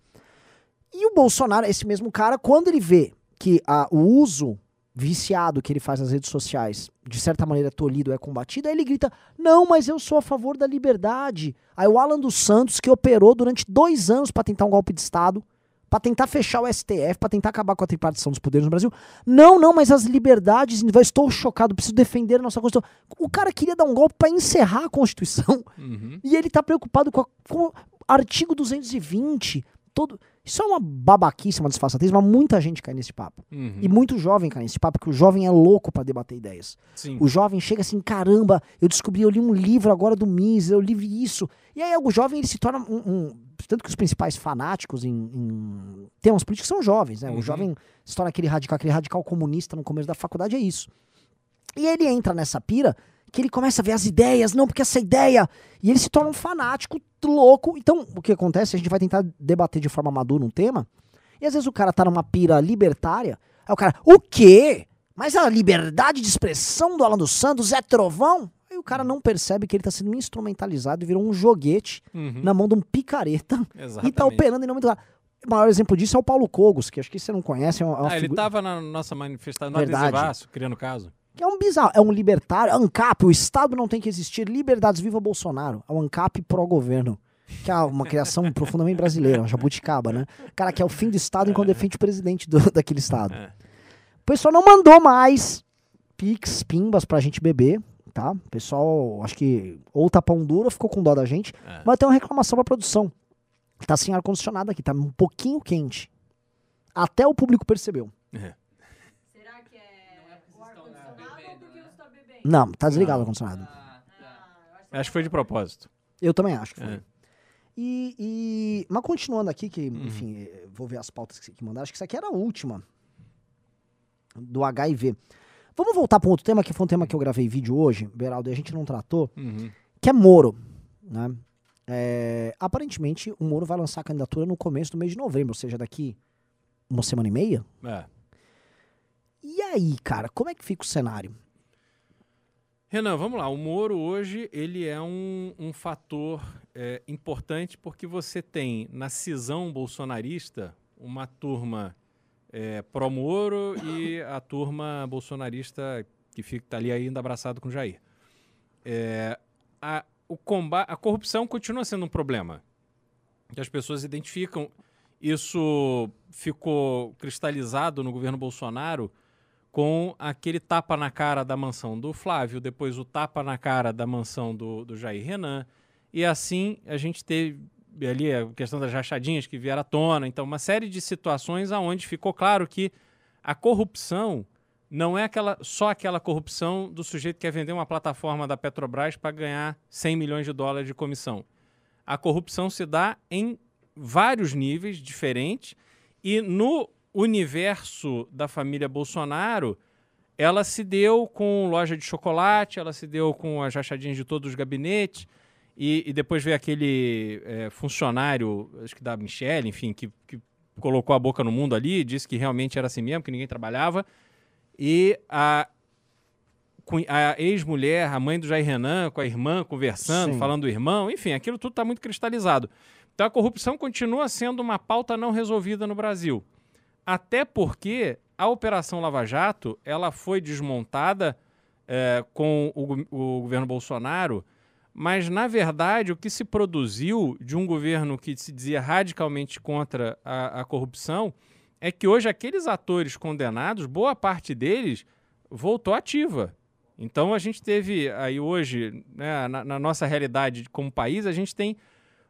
E o Bolsonaro, esse mesmo cara, quando ele vê que a- o uso viciado que ele faz nas redes sociais, de certa maneira tolhido, é combatido, aí ele grita: Não, mas eu sou a favor da liberdade. Aí o Alan dos Santos, que operou durante dois anos para tentar um golpe de Estado, para tentar fechar o STF, para tentar acabar com a tripartição dos poderes no Brasil. Não, não, mas as liberdades, eu estou chocado, preciso defender a nossa Constituição. O cara queria dar um golpe para encerrar a Constituição
Uhum.
e ele tá preocupado com, a- com o artigo 220. Todo... Isso é uma babaquice, uma disfarçatez, mas muita gente cai nesse papo.
Uhum.
E muito jovem cai nesse papo, porque o jovem é louco para debater ideias.
Sim.
O jovem chega assim, caramba, eu descobri, eu li um livro agora do Mises, eu li isso. E aí o jovem ele se torna um. um- tanto que os principais fanáticos em, em temas políticos são jovens, né?
Uhum.
O jovem se torna aquele radical, aquele radical comunista no começo da faculdade, é isso. E ele entra nessa pira que ele começa a ver as ideias, não, porque essa ideia. E ele se torna um fanático louco. Então, o que acontece? A gente vai tentar debater de forma madura um tema. E às vezes o cara tá numa pira libertária. Aí o cara, o quê? Mas a liberdade de expressão do Alan dos Santos é trovão? Aí o cara não percebe que ele tá sendo instrumentalizado e virou um joguete
Uhum.
na mão de um picareta (laughs) e
Exatamente.
tá operando em nome do cara. O maior exemplo disso é o Paulo Cogos, que acho que você não conhece. É é
Ah, ele
figura-
tava na nossa manifestação, no
Verdade.
adesivaço, criando caso.
Que é um bizarro. É um libertário. ANCAP, o Estado não tem que existir. Liberdades, viva Bolsonaro. É o ANCAP pró-governo. Que é uma criação (laughs) profundamente brasileira, uma jabuticaba, né? Cara, que é o fim do Estado enquanto defende o presidente do- (laughs) daquele Estado.
É.
O pessoal não mandou mais pix, pimbas pra gente beber, tá? O pessoal, acho que ou tá pão duro ou ficou com dó da gente.
É.
Mas tem uma reclamação pra produção. Tá sem ar-condicionado aqui, tá um pouquinho quente. Até o público percebeu.
É.
Será que é o ar-condicionado ou porque você está bebendo?
Não, tá desligado o ar-condicionado.
Ah, acho que
Acho que foi de propósito.
Eu também acho que foi.
É.
E, e- Mas continuando aqui, que,
Uhum.
enfim, eh, vou ver as pautas que, que mandaram. Acho que isso aqui era a última. Do HIV. Vamos voltar para um outro tema, que foi um tema que eu gravei vídeo hoje, Beraldo, e a gente não tratou,
Uhum.
que é Moro. Né? É, aparentemente, o Moro vai lançar a candidatura no começo do mês de novembro, ou seja, daqui uma semana e meia.
É.
E aí, cara, como é que fica o cenário?
Renan, vamos lá. O Moro hoje ele é um, um fator é, importante porque você tem na cisão bolsonarista uma turma é, pró-Moro e a turma bolsonarista que fica tá ali ainda abraçado com Jair. É, a, o comba a corrupção continua sendo um problema que as pessoas identificam. Isso ficou cristalizado no governo Bolsonaro com aquele tapa na cara da mansão do Flávio, depois o tapa na cara da mansão do, do Jair Renan. E assim a gente teve ali a questão das rachadinhas que vieram à tona. Então, uma série de situações aonde ficou claro que a corrupção não é aquela, só aquela corrupção do sujeito que quer vender uma plataforma da Petrobras para ganhar 100 milhões de dólares de comissão. A corrupção se dá em vários níveis diferentes e no universo da família Bolsonaro, ela se deu com loja de chocolate, ela se deu com as rachadinhas de todos os gabinetes, e, e depois veio aquele é, funcionário, acho que da Michelle, enfim, que, que colocou a boca no mundo ali, disse que realmente era assim mesmo, que ninguém trabalhava, e a, a ex-mulher, a mãe do Jair Renan, com a irmã conversando,
Sim.
falando do irmão, enfim, aquilo tudo está muito cristalizado. Então a corrupção continua sendo uma pauta não resolvida no Brasil. Até porque a Operação Lava Jato ela foi desmontada eh, com o, o governo Bolsonaro, mas na verdade o que se produziu de um governo que se dizia radicalmente contra a, a corrupção é que hoje aqueles atores condenados, boa parte deles voltou ativa. Então a gente teve aí hoje, né, na, na nossa realidade como país, a gente tem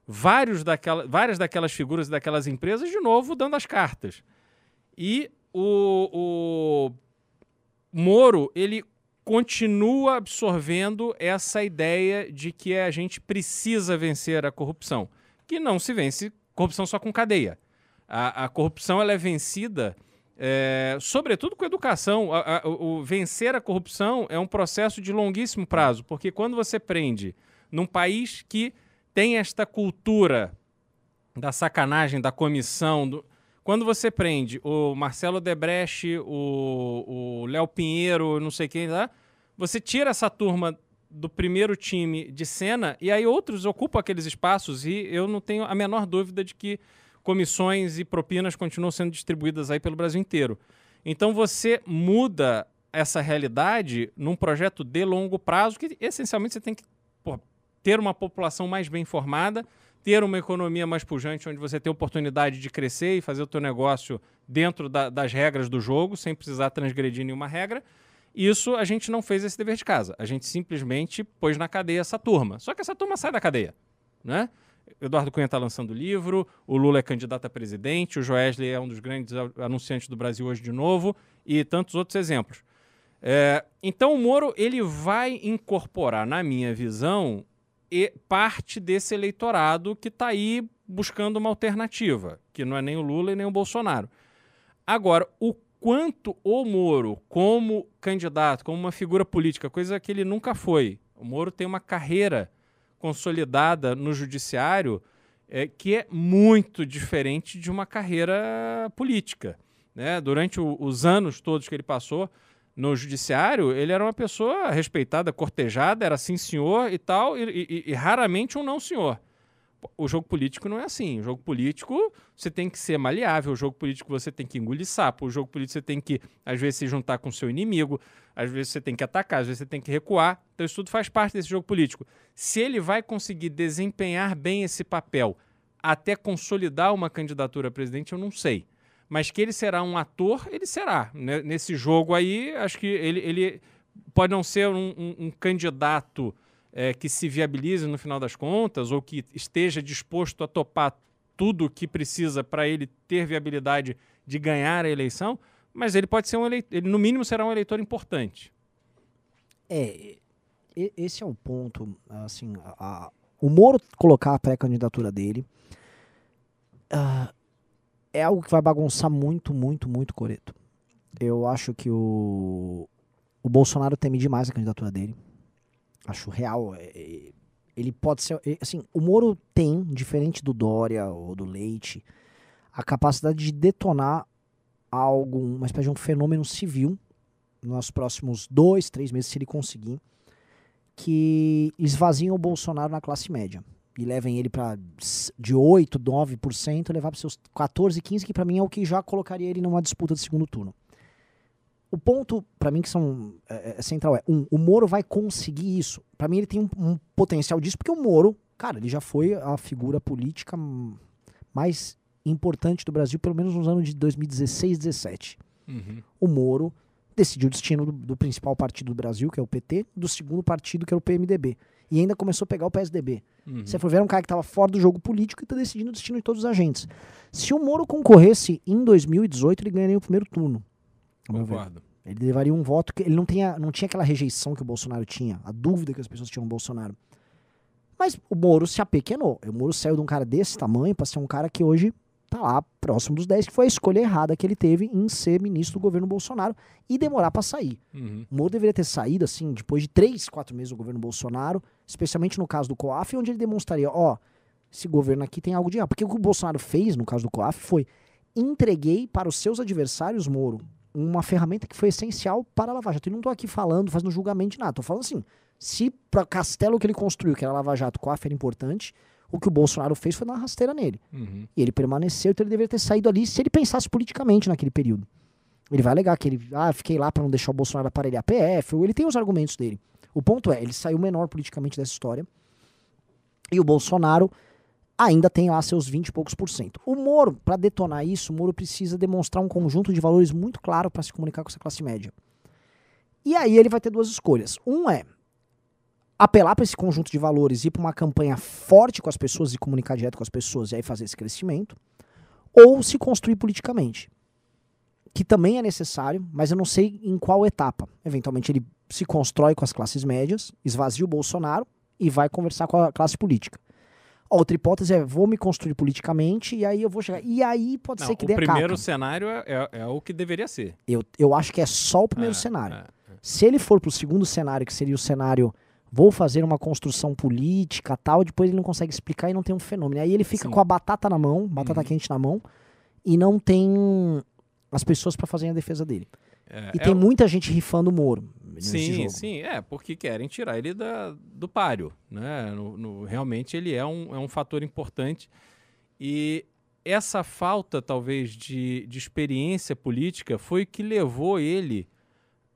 vários daquela, várias daquelas figuras e daquelas empresas de novo dando as cartas. E o, o Moro, ele continua absorvendo essa ideia de que a gente precisa vencer a corrupção, que não se vence corrupção só com cadeia. A, a corrupção ela é vencida, é, sobretudo com educação. A- a- o, vencer a corrupção é um processo de longuíssimo prazo, porque quando você prende num país que tem esta cultura da sacanagem, da comissão. do- Quando você prende o Marcelo Debreche, o Léo Pinheiro, não sei quem lá, você tira essa turma do primeiro time de cena e aí outros ocupam aqueles espaços e eu não tenho a menor dúvida de que comissões e propinas continuam sendo distribuídas aí pelo Brasil inteiro. Então você muda essa realidade num projeto de longo prazo que essencialmente você tem que ter uma população mais bem informada, ter uma economia mais pujante, onde você tem oportunidade de crescer e fazer o teu negócio dentro da- das regras do jogo, sem precisar transgredir nenhuma regra. Isso a gente não fez esse dever de casa. A gente simplesmente pôs na cadeia essa turma. Só que essa turma sai da cadeia, né? Eduardo Cunha está lançando livro, o Lula é candidato a presidente, o Joesley é um dos grandes anunciantes do Brasil hoje de novo e tantos outros exemplos. É, então o Moro ele vai incorporar, na minha visão, e parte desse eleitorado que está aí buscando uma alternativa, que não é nem o Lula e nem o Bolsonaro. Agora, o quanto o Moro, como candidato, como uma figura política, coisa que ele nunca foi, o Moro tem uma carreira consolidada no judiciário é, que é muito diferente de uma carreira política. Né? Durante o- os anos todos que ele passou no judiciário, ele era uma pessoa respeitada, cortejada, era sim senhor e tal, e, e- e raramente um não senhor. O jogo político não é assim. O jogo político você tem que ser maleável. O jogo político você tem que engolir sapo. O jogo político você tem que, às vezes, se juntar com seu inimigo. Às vezes você tem que atacar, às vezes você tem que recuar. Então isso tudo faz parte desse jogo político. Se ele vai conseguir desempenhar bem esse papel até consolidar uma candidatura a presidente, eu não sei. Mas que ele será um ator, ele será. Né? Nesse jogo aí, acho que ele, ele pode não ser um, um- um candidato é, que se viabilize no final das contas, ou que esteja disposto a topar tudo o que precisa para ele ter viabilidade de ganhar a eleição, mas ele pode ser um eleitor, ele no mínimo será um eleitor importante.
É, esse é o ponto, assim, a- a- o Moro colocar a pré-candidatura dele ah, é algo que vai bagunçar muito, muito, muito Coreto. Eu acho que o, o Bolsonaro teme demais a candidatura dele. Acho real. é, é, ele pode ser, é, assim, o Moro tem, diferente do Dória ou do Leite, a capacidade de detonar algo, uma espécie de um fenômeno civil nos próximos dois, três meses, se ele conseguir, que esvaziem o Bolsonaro na classe média. E levem ele para de 8, 9%, levar para seus 14, 15%, que para mim é o que já colocaria ele numa disputa de segundo turno. O ponto, para mim, que são é, é central é: um, o Moro vai conseguir isso. Para mim, ele tem um, um potencial disso, porque o Moro, cara, ele já foi a figura política mais importante do Brasil, pelo menos nos anos de 2016, 17 o Moro decidiu o destino do, do principal partido do Brasil, que é o PT, do segundo partido, que era o PMDB. E ainda começou a pegar o PSDB.
Uhum.
Você for ver, um cara que estava fora do jogo político e está decidindo o destino de todos os agentes. Se o Moro concorresse em 2018, ele ganharia o primeiro turno.
Concordo.
Ele levaria um voto que ele não, tenha, não tinha aquela rejeição que o Bolsonaro tinha, a dúvida que as pessoas tinham no Bolsonaro. Mas o Moro se apequenou. O Moro saiu de um cara desse tamanho para ser um cara que hoje tá lá próximo dos 10, que foi a escolha errada que ele teve em ser ministro do governo Bolsonaro e demorar para sair.
Uhum.
O Moro deveria ter saído, assim, depois de três, quatro meses do governo Bolsonaro, especialmente no caso do COAF, onde ele demonstraria, ó, esse governo aqui tem algo de errado. Porque o que o Bolsonaro fez, no caso do COAF, foi entreguei para os seus adversários, Moro, uma ferramenta que foi essencial para a Lava Jato. E não tô aqui falando, fazendo julgamento de nada. Tô falando assim, se para castelo que ele construiu, que era a Lava Jato, o COAF era importante, o que o Bolsonaro fez foi dar uma rasteira nele.
Uhum.
E ele permaneceu, então ele deveria ter saído ali se ele pensasse politicamente naquele período. Ele vai alegar que ele, ah, fiquei lá para não deixar o Bolsonaro aparelhar a PF, ou ele tem os argumentos dele. O ponto é, ele saiu menor politicamente dessa história. E o Bolsonaro ainda tem lá seus 20 e poucos por cento. O Moro, para detonar isso, o Moro precisa demonstrar um conjunto de valores muito claro para se comunicar com essa classe média. E aí ele vai ter duas escolhas. Um é apelar para esse conjunto de valores, ir para uma campanha forte com as pessoas e comunicar direto com as pessoas e aí fazer esse crescimento, ou se construir politicamente, que também é necessário, mas eu não sei em qual etapa. Eventualmente ele se constrói com as classes médias, esvazia o Bolsonaro e vai conversar com a classe política. Outra hipótese é vou me construir politicamente e aí eu vou chegar. E aí pode
Não,
ser que
o
dê a
primeiro cenário é, é- é o que deveria ser.
Eu, eu acho que é só o primeiro
É,
cenário.
é.
Se ele for pro segundo cenário, que seria o cenário vou fazer uma construção política tal, depois ele não consegue explicar e não tem um fenômeno. Aí ele fica
Sim.
com a batata na mão, batata
Uhum.
quente na mão, e não tem as pessoas pra fazerem a defesa dele.
É,
E
é
tem
o-
muita gente rifando o Moro
Sim, sim, é, porque querem tirar ele da, do páreo, né? No- no- realmente ele é um, é um fator importante e essa falta, talvez, de, de experiência política foi o que levou ele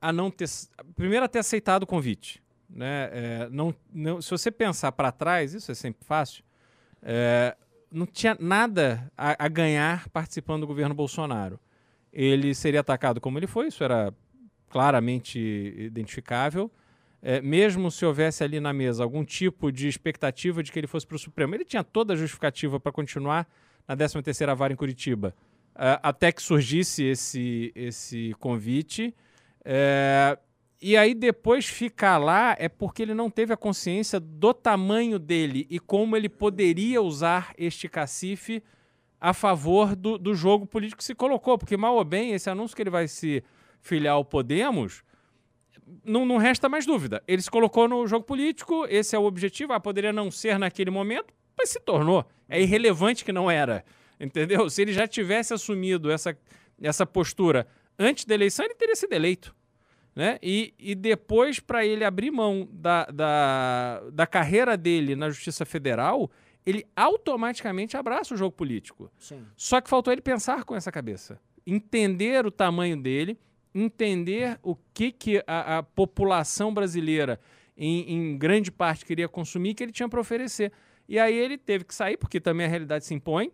a não ter, primeiro a ter aceitado o convite, né? É, não, não, se você pensar para trás, isso é sempre fácil, é, não tinha nada a, a ganhar participando do governo Bolsonaro. Ele seria atacado como ele foi, isso era claramente identificável. É, mesmo se houvesse ali na mesa algum tipo de expectativa de que ele fosse para o Supremo, ele tinha toda a justificativa para continuar na 13ª Vara em Curitiba, até que surgisse esse, esse convite. E aí depois ficar lá é porque ele não teve a consciência do tamanho dele e como ele poderia usar este cacife a favor do, do jogo político que se colocou. Porque, mal ou bem, esse anúncio que ele vai se filiar ao Podemos, não, não resta mais dúvida. Ele se colocou no jogo político, esse é o objetivo. Ah, poderia não ser naquele momento, mas se tornou. É irrelevante que não era. Entendeu? Se ele já tivesse assumido essa, essa postura antes da eleição, ele teria sido eleito. Né? E, e depois, para ele abrir mão da, da, da carreira dele na Justiça Federal, ele automaticamente abraça o jogo político.
Sim.
Só que faltou ele pensar com essa cabeça. Entender o tamanho dele, entender o que, que a, a população brasileira, em, em grande parte, queria consumir, que ele tinha para oferecer. E aí ele teve que sair, porque também a realidade se impõe.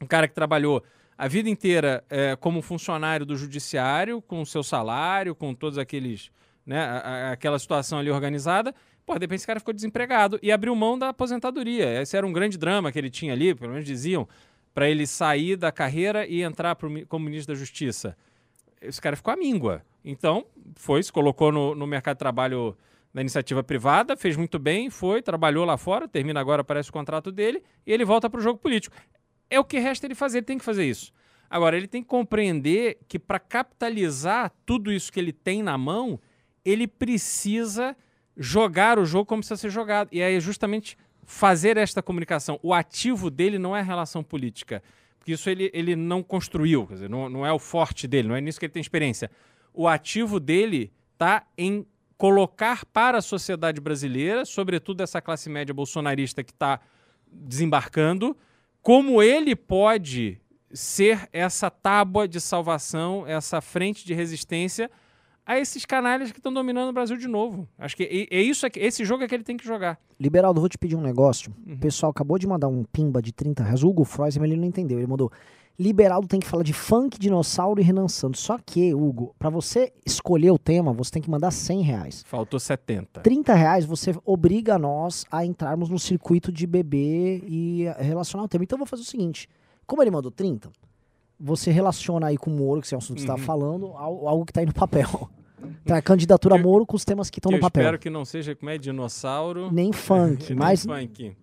Um cara que trabalhou a vida inteira eh, como funcionário do judiciário, com o seu salário, com todos aqueles. Né, a- a- aquela situação ali organizada. Pô, de repente esse cara ficou desempregado e abriu mão da aposentadoria. Esse era um grande drama que ele tinha ali, pelo menos diziam, para ele sair da carreira e entrar pro como ministro da Justiça. Esse cara ficou à míngua. Então, foi, se colocou no, no mercado de trabalho da iniciativa privada, fez muito bem, foi, trabalhou lá fora, termina agora, parece o contrato dele, e ele volta para o jogo político. É o que resta ele fazer, ele tem que fazer isso. Agora, ele tem que compreender que para capitalizar tudo isso que ele tem na mão, ele precisa jogar o jogo como precisa ser jogado. E aí justamente fazer esta comunicação. O ativo dele não é a relação política, porque isso ele, ele não construiu, quer dizer, não, não é o forte dele, não é nisso que ele tem experiência. O ativo dele está em colocar para a sociedade brasileira, sobretudo essa classe média bolsonarista que está desembarcando, como ele pode ser essa tábua de salvação, essa frente de resistência a esses canalhas que estão dominando o Brasil de novo. Acho que é, é isso, é esse jogo é que ele tem que jogar.
Liberaldo, vou te pedir um negócio.
Uhum.
O pessoal acabou de mandar um pimba de 30 reais. O Hugo Freusman, ele não entendeu. Ele mandou. Liberaldo tem que falar de funk, dinossauro e Renan Santos. Só que, Hugo, pra você escolher o tema, você tem que mandar 100 reais.
Faltou 70.
30 reais você obriga nós a entrarmos no circuito de beber e relacionar o tema. Então eu vou fazer o seguinte: como ele mandou 30, você relaciona aí com o Moro, que é um assunto que você
Uhum.
estava falando, al- algo que está aí no papel. (laughs) Então é candidatura
Eu-
Moro com os temas que estão no
eu
papel.
espero que não seja como é dinossauro.
Nem (laughs) funk.
nem
mas,
funk.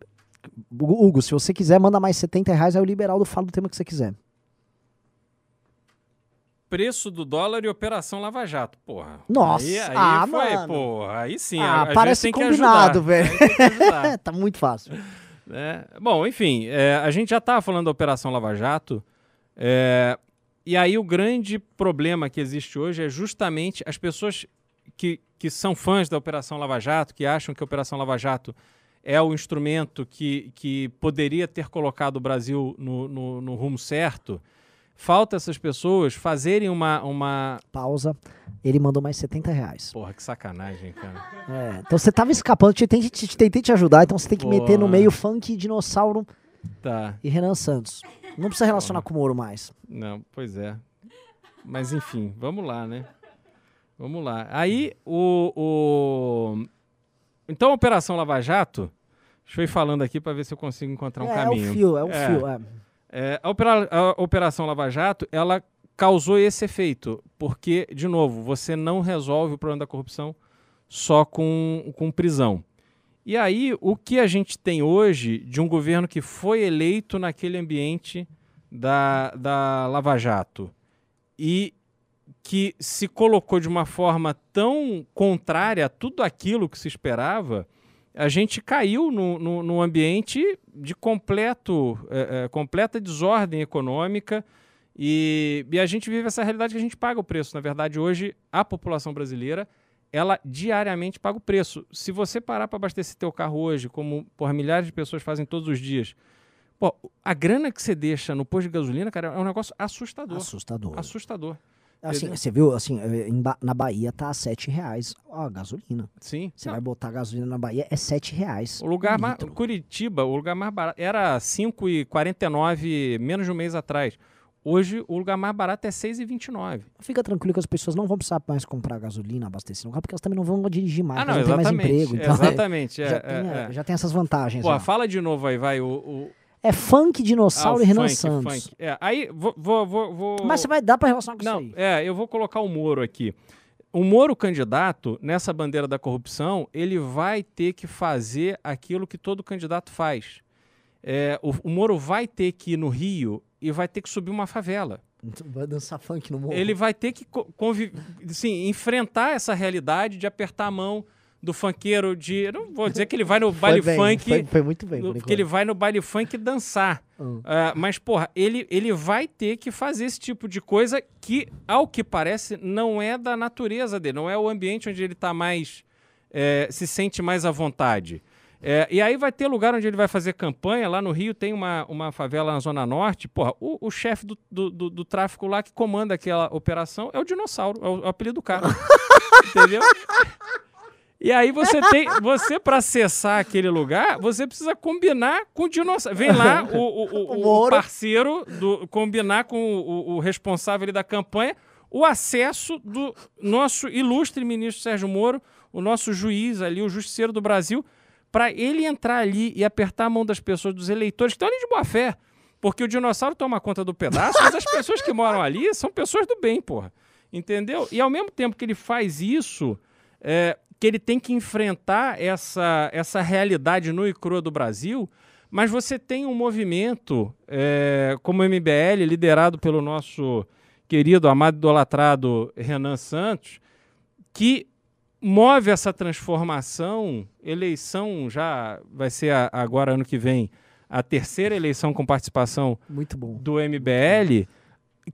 Hugo, se você quiser, manda mais 70 reais, aí o Liberaldo fala do tema que você quiser.
Preço do dólar e operação Lava Jato. Porra.
Nossa,
Aí, aí
ah,
foi,
mano.
porra. Aí sim.
ah,
a- a
parece combinado, velho. (laughs) Tá muito fácil.
né? Bom, enfim, é, a gente já estava falando da Operação Lava Jato, é, e aí o grande problema que existe hoje é justamente as pessoas que, que são fãs da Operação Lava Jato, que acham que a Operação Lava Jato é o instrumento que, que poderia ter colocado o Brasil no, no, no rumo certo. Falta essas pessoas fazerem uma, uma.
Pausa. Ele mandou mais 70 reais.
Porra, que sacanagem, cara.
É, então você tava escapando, te- tentei te, te- tentei te ajudar, então você tem que meter no
Boa.
meio funk, dinossauro
Tá.
e Renan Santos. Não precisa relacionar com o Moro mais.
Não, pois é. Mas enfim, vamos lá, né? Vamos lá. Aí o. o... Então a Operação Lava Jato. Deixa eu ir falando aqui para ver se eu consigo encontrar um
é,
caminho.
é o fio, é o
É.
fio. É.
É, a, opera- a Operação Lava Jato, ela causou esse efeito, porque, de novo, você não resolve o problema da corrupção só com, com prisão. E aí, o que a gente tem hoje de um governo que foi eleito naquele ambiente da, da Lava Jato e que se colocou de uma forma tão contrária a tudo aquilo que se esperava, a gente caiu no, no, no ambiente de completo, é, é, completa desordem econômica e, e a gente vive essa realidade que a gente paga o preço. Na verdade, hoje, a população brasileira ela diariamente paga o preço. Se você parar para abastecer teu carro hoje, como por milhares de pessoas fazem todos os dias, pô, a grana que você deixa no posto de gasolina, cara, é um negócio assustador.
Assustador.
Assustador.
Assim, você viu, assim, Ba- na Bahia tá 7 reais a gasolina.
Sim.
Você vai botar gasolina na Bahia, é 7 reais.
O lugar
um
mais. Curitiba, o lugar mais barato. Era 5,49 menos de um mês atrás. Hoje, o lugar mais barato é 6,29.
Fica tranquilo que as pessoas não vão precisar mais comprar gasolina, abastecer no carro, porque elas também não vão dirigir mais,
Ah, não,
não têm mais emprego. Então,
exatamente. (laughs) é,
já,
é,
tem,
é.
já tem essas vantagens.
Pô,
já.
fala de novo aí, vai. O,
É funk,
ah,
dinossauro
o
e Renan
funk,
Santos.
funk. É, aí, vou. vou, vou, vou-
Mas você vai dar pra relacionar com
Não,
isso aí.
é, eu vou colocar o Moro aqui. O Moro candidato, nessa bandeira da corrupção, ele vai ter que fazer aquilo que todo candidato faz. É, o, o Moro vai ter que ir no Rio e vai ter que subir uma favela.
Então Vai dançar funk no morro.
Ele vai ter que enfrentar essa realidade de apertar a mão do funkeiro de. Não vou dizer que ele vai no (laughs) baile
bem,
funk.
Foi, foi muito bem.
no-
por
que ele vai no baile funk dançar.
Hum.
Ah, mas, porra, ele, ele vai ter que fazer esse tipo de coisa que, ao que parece, não é da natureza dele, não é o ambiente onde ele tá mais. eh, se sente mais à vontade. É, e aí vai ter lugar onde ele vai fazer campanha. Lá no Rio tem uma, uma favela na Zona Norte. Porra, o, o chefe do, do, do- do tráfico lá que comanda aquela operação é o dinossauro, é o, é o apelido do cara. (laughs) Entendeu? E aí você tem, você para acessar aquele lugar, você precisa combinar com o dinossauro. Vem lá o, o, o- (laughs)
O
parceiro do combinar com o, responsável ali da campanha o acesso do nosso ilustre ministro Sérgio Moro, o nosso juiz ali, o justiceiro do Brasil, para ele entrar ali e apertar a mão das pessoas, dos eleitores que estão ali de boa fé. Porque o dinossauro toma conta do pedaço, mas as pessoas que moram ali são pessoas do bem, porra. Entendeu? E ao mesmo tempo que ele faz isso, é, que ele tem que enfrentar essa, essa realidade nua e crua do Brasil, mas você tem um movimento é, como o MBL, liderado pelo nosso querido, amado, idolatrado Renan Santos, que move essa transformação. Eleição já vai ser a- agora, ano que vem, a terceira eleição com participação
Muito bom.
do MBL,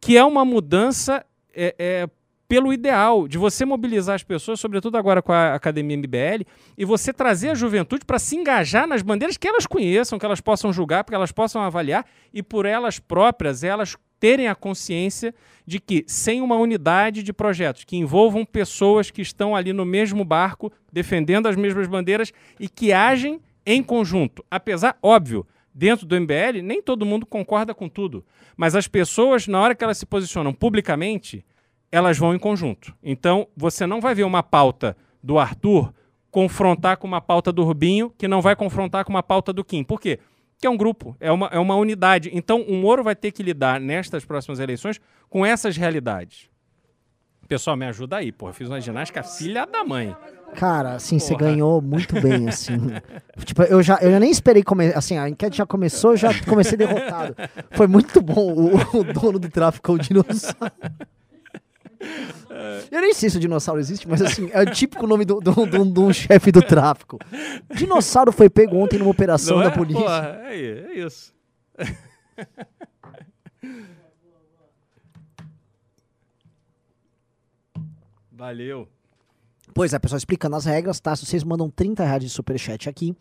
que é uma mudança é, é, pelo ideal de você mobilizar as pessoas, sobretudo agora com a Academia MBL, e você trazer a juventude para se engajar nas bandeiras que elas conheçam, que elas possam julgar, que elas possam avaliar, e por elas próprias, elas terem a consciência de que sem uma unidade de projetos que envolvam pessoas que estão ali no mesmo barco, defendendo as mesmas bandeiras e que agem em conjunto. Apesar, óbvio, dentro do MBL, nem todo mundo concorda com tudo. Mas as pessoas, na hora que elas se posicionam publicamente, elas vão em conjunto. Então, você não vai ver uma pauta do Arthur confrontar com uma pauta do Rubinho, que não vai confrontar com uma pauta do Kim. Por quê? Porque é um grupo, é uma, é uma unidade. Então, o Moro vai ter que lidar, nestas próximas eleições, com essas realidades. Pessoal, me ajuda aí, porra. Eu fiz uma ginástica filha da mãe.
Cara, assim, você ganhou muito bem, assim. (laughs) tipo, eu já, eu nem esperei começar. Assim, a enquete já começou, eu já comecei derrotado. Foi muito bom o, o dono do tráfico, o dinossauro. Eu nem sei se o dinossauro existe, mas assim, é o típico nome de um chefe do tráfico. Dinossauro foi pego ontem numa operação
Não
da
é?
polícia.
Porra, aí, é isso. (laughs) Valeu.
Pois é, pessoal, explicando as regras, tá? Se vocês mandam 30 reais de superchat aqui,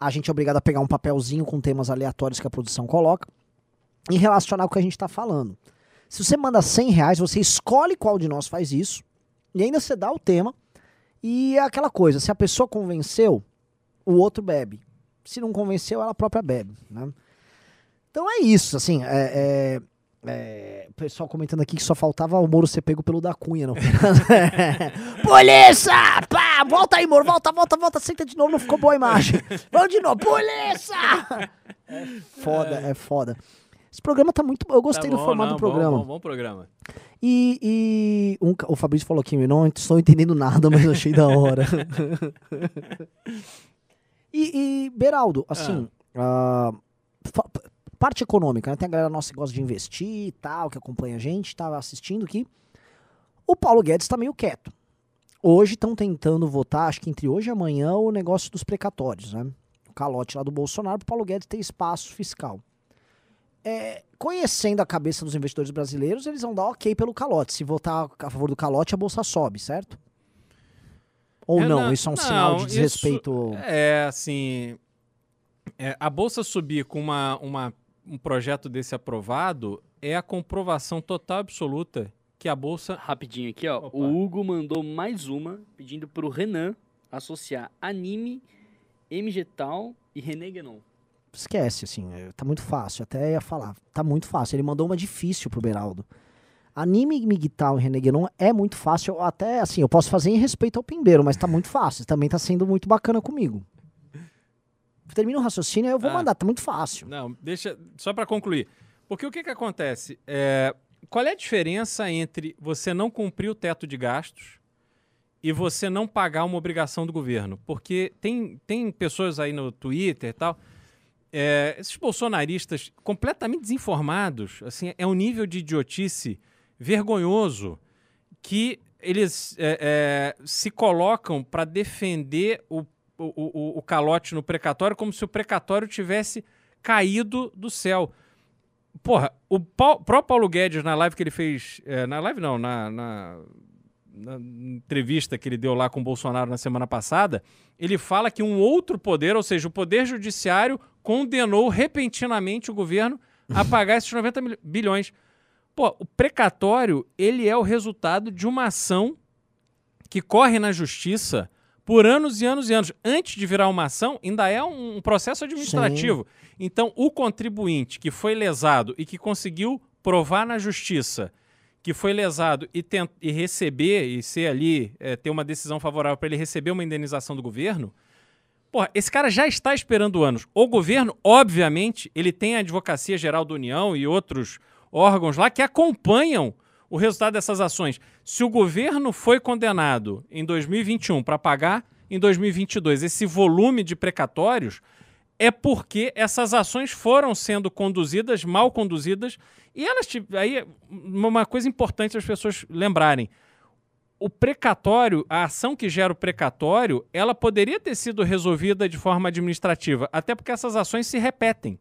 a gente é obrigado a pegar um papelzinho com temas aleatórios que a produção coloca e relacionar com o que a gente tá falando. Se você manda 100 reais, você escolhe qual de nós faz isso e ainda você dá o tema e é aquela coisa, se a pessoa convenceu, o outro bebe. Se não convenceu, ela própria bebe, né? Então é isso, assim, é, é- é, o pessoal comentando aqui que só faltava o Moro ser pego pelo da Cunha, não. (laughs) Polícia! Pá! Volta aí, Moro, volta, volta, volta, senta de novo, não ficou boa a imagem. Vamos de novo, polícia! É foda, é foda. Esse programa tá muito. Eu gostei
Tá
do
bom,
formato
não,
do programa.
Bom, bom, bom programa.
E, e um o Fabrício falou aqui, não estou entendendo nada, mas achei da hora. (laughs) e, e, Beraldo, assim, ah, fa- parte econômica, né? Tem a galera nossa que gosta de investir e tal, que acompanha a gente, tava assistindo aqui. O Paulo Guedes está meio quieto. Hoje estão tentando votar, acho que entre hoje e amanhã, o negócio dos precatórios, né? O calote lá do Bolsonaro para o Paulo Guedes ter espaço fiscal. É, conhecendo a cabeça dos investidores brasileiros, eles vão dar ok pelo calote. Se votar a favor do calote, a bolsa sobe, certo? Ou
É,
não,
não,
isso é um sinal de
não,
desrespeito.
isso é assim. é, a bolsa subir com uma, uma- um projeto desse aprovado é a comprovação total e absoluta que a bolsa.
Rapidinho aqui, ó.
Opa.
O Hugo mandou mais uma pedindo pro Renan associar anime, MGTal e René Guénon.
Esquece, assim, é, tá muito fácil. Até ia falar, tá muito fácil. Ele mandou uma difícil pro Beraldo. Anime Miguel e René Guénon é muito fácil. Até, assim, eu posso fazer em respeito ao Pimbeiro, mas tá muito fácil. Também tá sendo muito bacana comigo. Termina o raciocínio, eu vou
Ah.
mandar, tá muito fácil.
Não, deixa. Só para concluir. Porque o que, que acontece? É, qual é a diferença entre você não cumprir o teto de gastos e você não pagar uma obrigação do governo? Porque tem, tem pessoas aí no Twitter e tal. É, esses bolsonaristas completamente desinformados, assim, é um nível de idiotice vergonhoso que eles é, é, se colocam para defender o, o, o, o calote no precatório como se o precatório tivesse caído do céu. Porra, o Pau- próprio Paulo Guedes, na live que ele fez. é, na live não, na, na- na entrevista que ele deu lá com o Bolsonaro na semana passada, ele fala que um outro poder, ou seja, o Poder Judiciário, condenou repentinamente o governo a pagar esses 90 mil- bilhões. Pô, o precatório, ele é o resultado de uma ação que corre na justiça por anos e anos e anos. Antes de virar uma ação, ainda é um processo administrativo. Então, o contribuinte que foi lesado e que conseguiu provar na justiça que foi lesado e, e receber, e ser ali, eh, ter uma decisão favorável para ele receber uma indenização do governo, Porra, esse cara já está esperando anos. O governo, obviamente, ele tem a Advocacia Geral da União e outros órgãos lá que acompanham o resultado dessas ações. Se o governo foi condenado em 2021 para pagar em 2022 esse volume de precatórios, é porque essas ações foram sendo conduzidas, mal conduzidas, e elas aí uma coisa importante as pessoas lembrarem o precatório, a ação que gera o precatório, ela poderia ter sido resolvida de forma administrativa, até porque essas ações se repetem.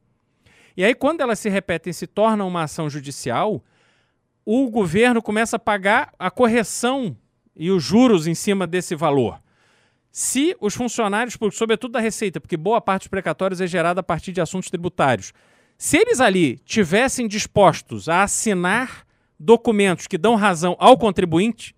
E aí, quando elas se repetem se tornam uma ação judicial, o governo começa a pagar a correção e os juros em cima desse valor. Se os funcionários sobretudo da Receita, porque boa parte dos precatórios é gerada a partir de assuntos tributários, se eles ali tivessem dispostos a assinar documentos que dão razão ao contribuinte,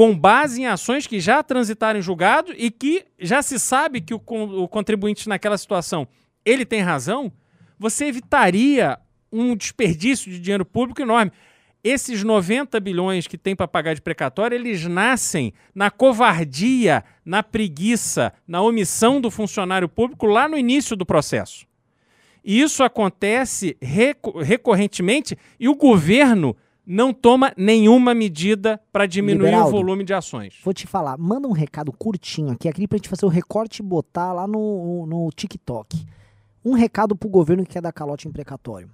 com base em ações que já transitaram em julgado e que já se sabe que o, o contribuinte naquela situação ele tem razão, você evitaria um desperdício de dinheiro público enorme. Esses 90 bilhões que tem para pagar de precatório, eles nascem na covardia, na preguiça, na omissão do funcionário público lá no início do processo. E isso acontece reco- recorrentemente e o governo não toma nenhuma medida para diminuir
Liberaldo.
o volume de ações.
Vou te falar, manda um recado curtinho aqui, aqui pra gente fazer o recorte e botar lá no, no TikTok. Um recado pro governo que quer dar calote em precatório.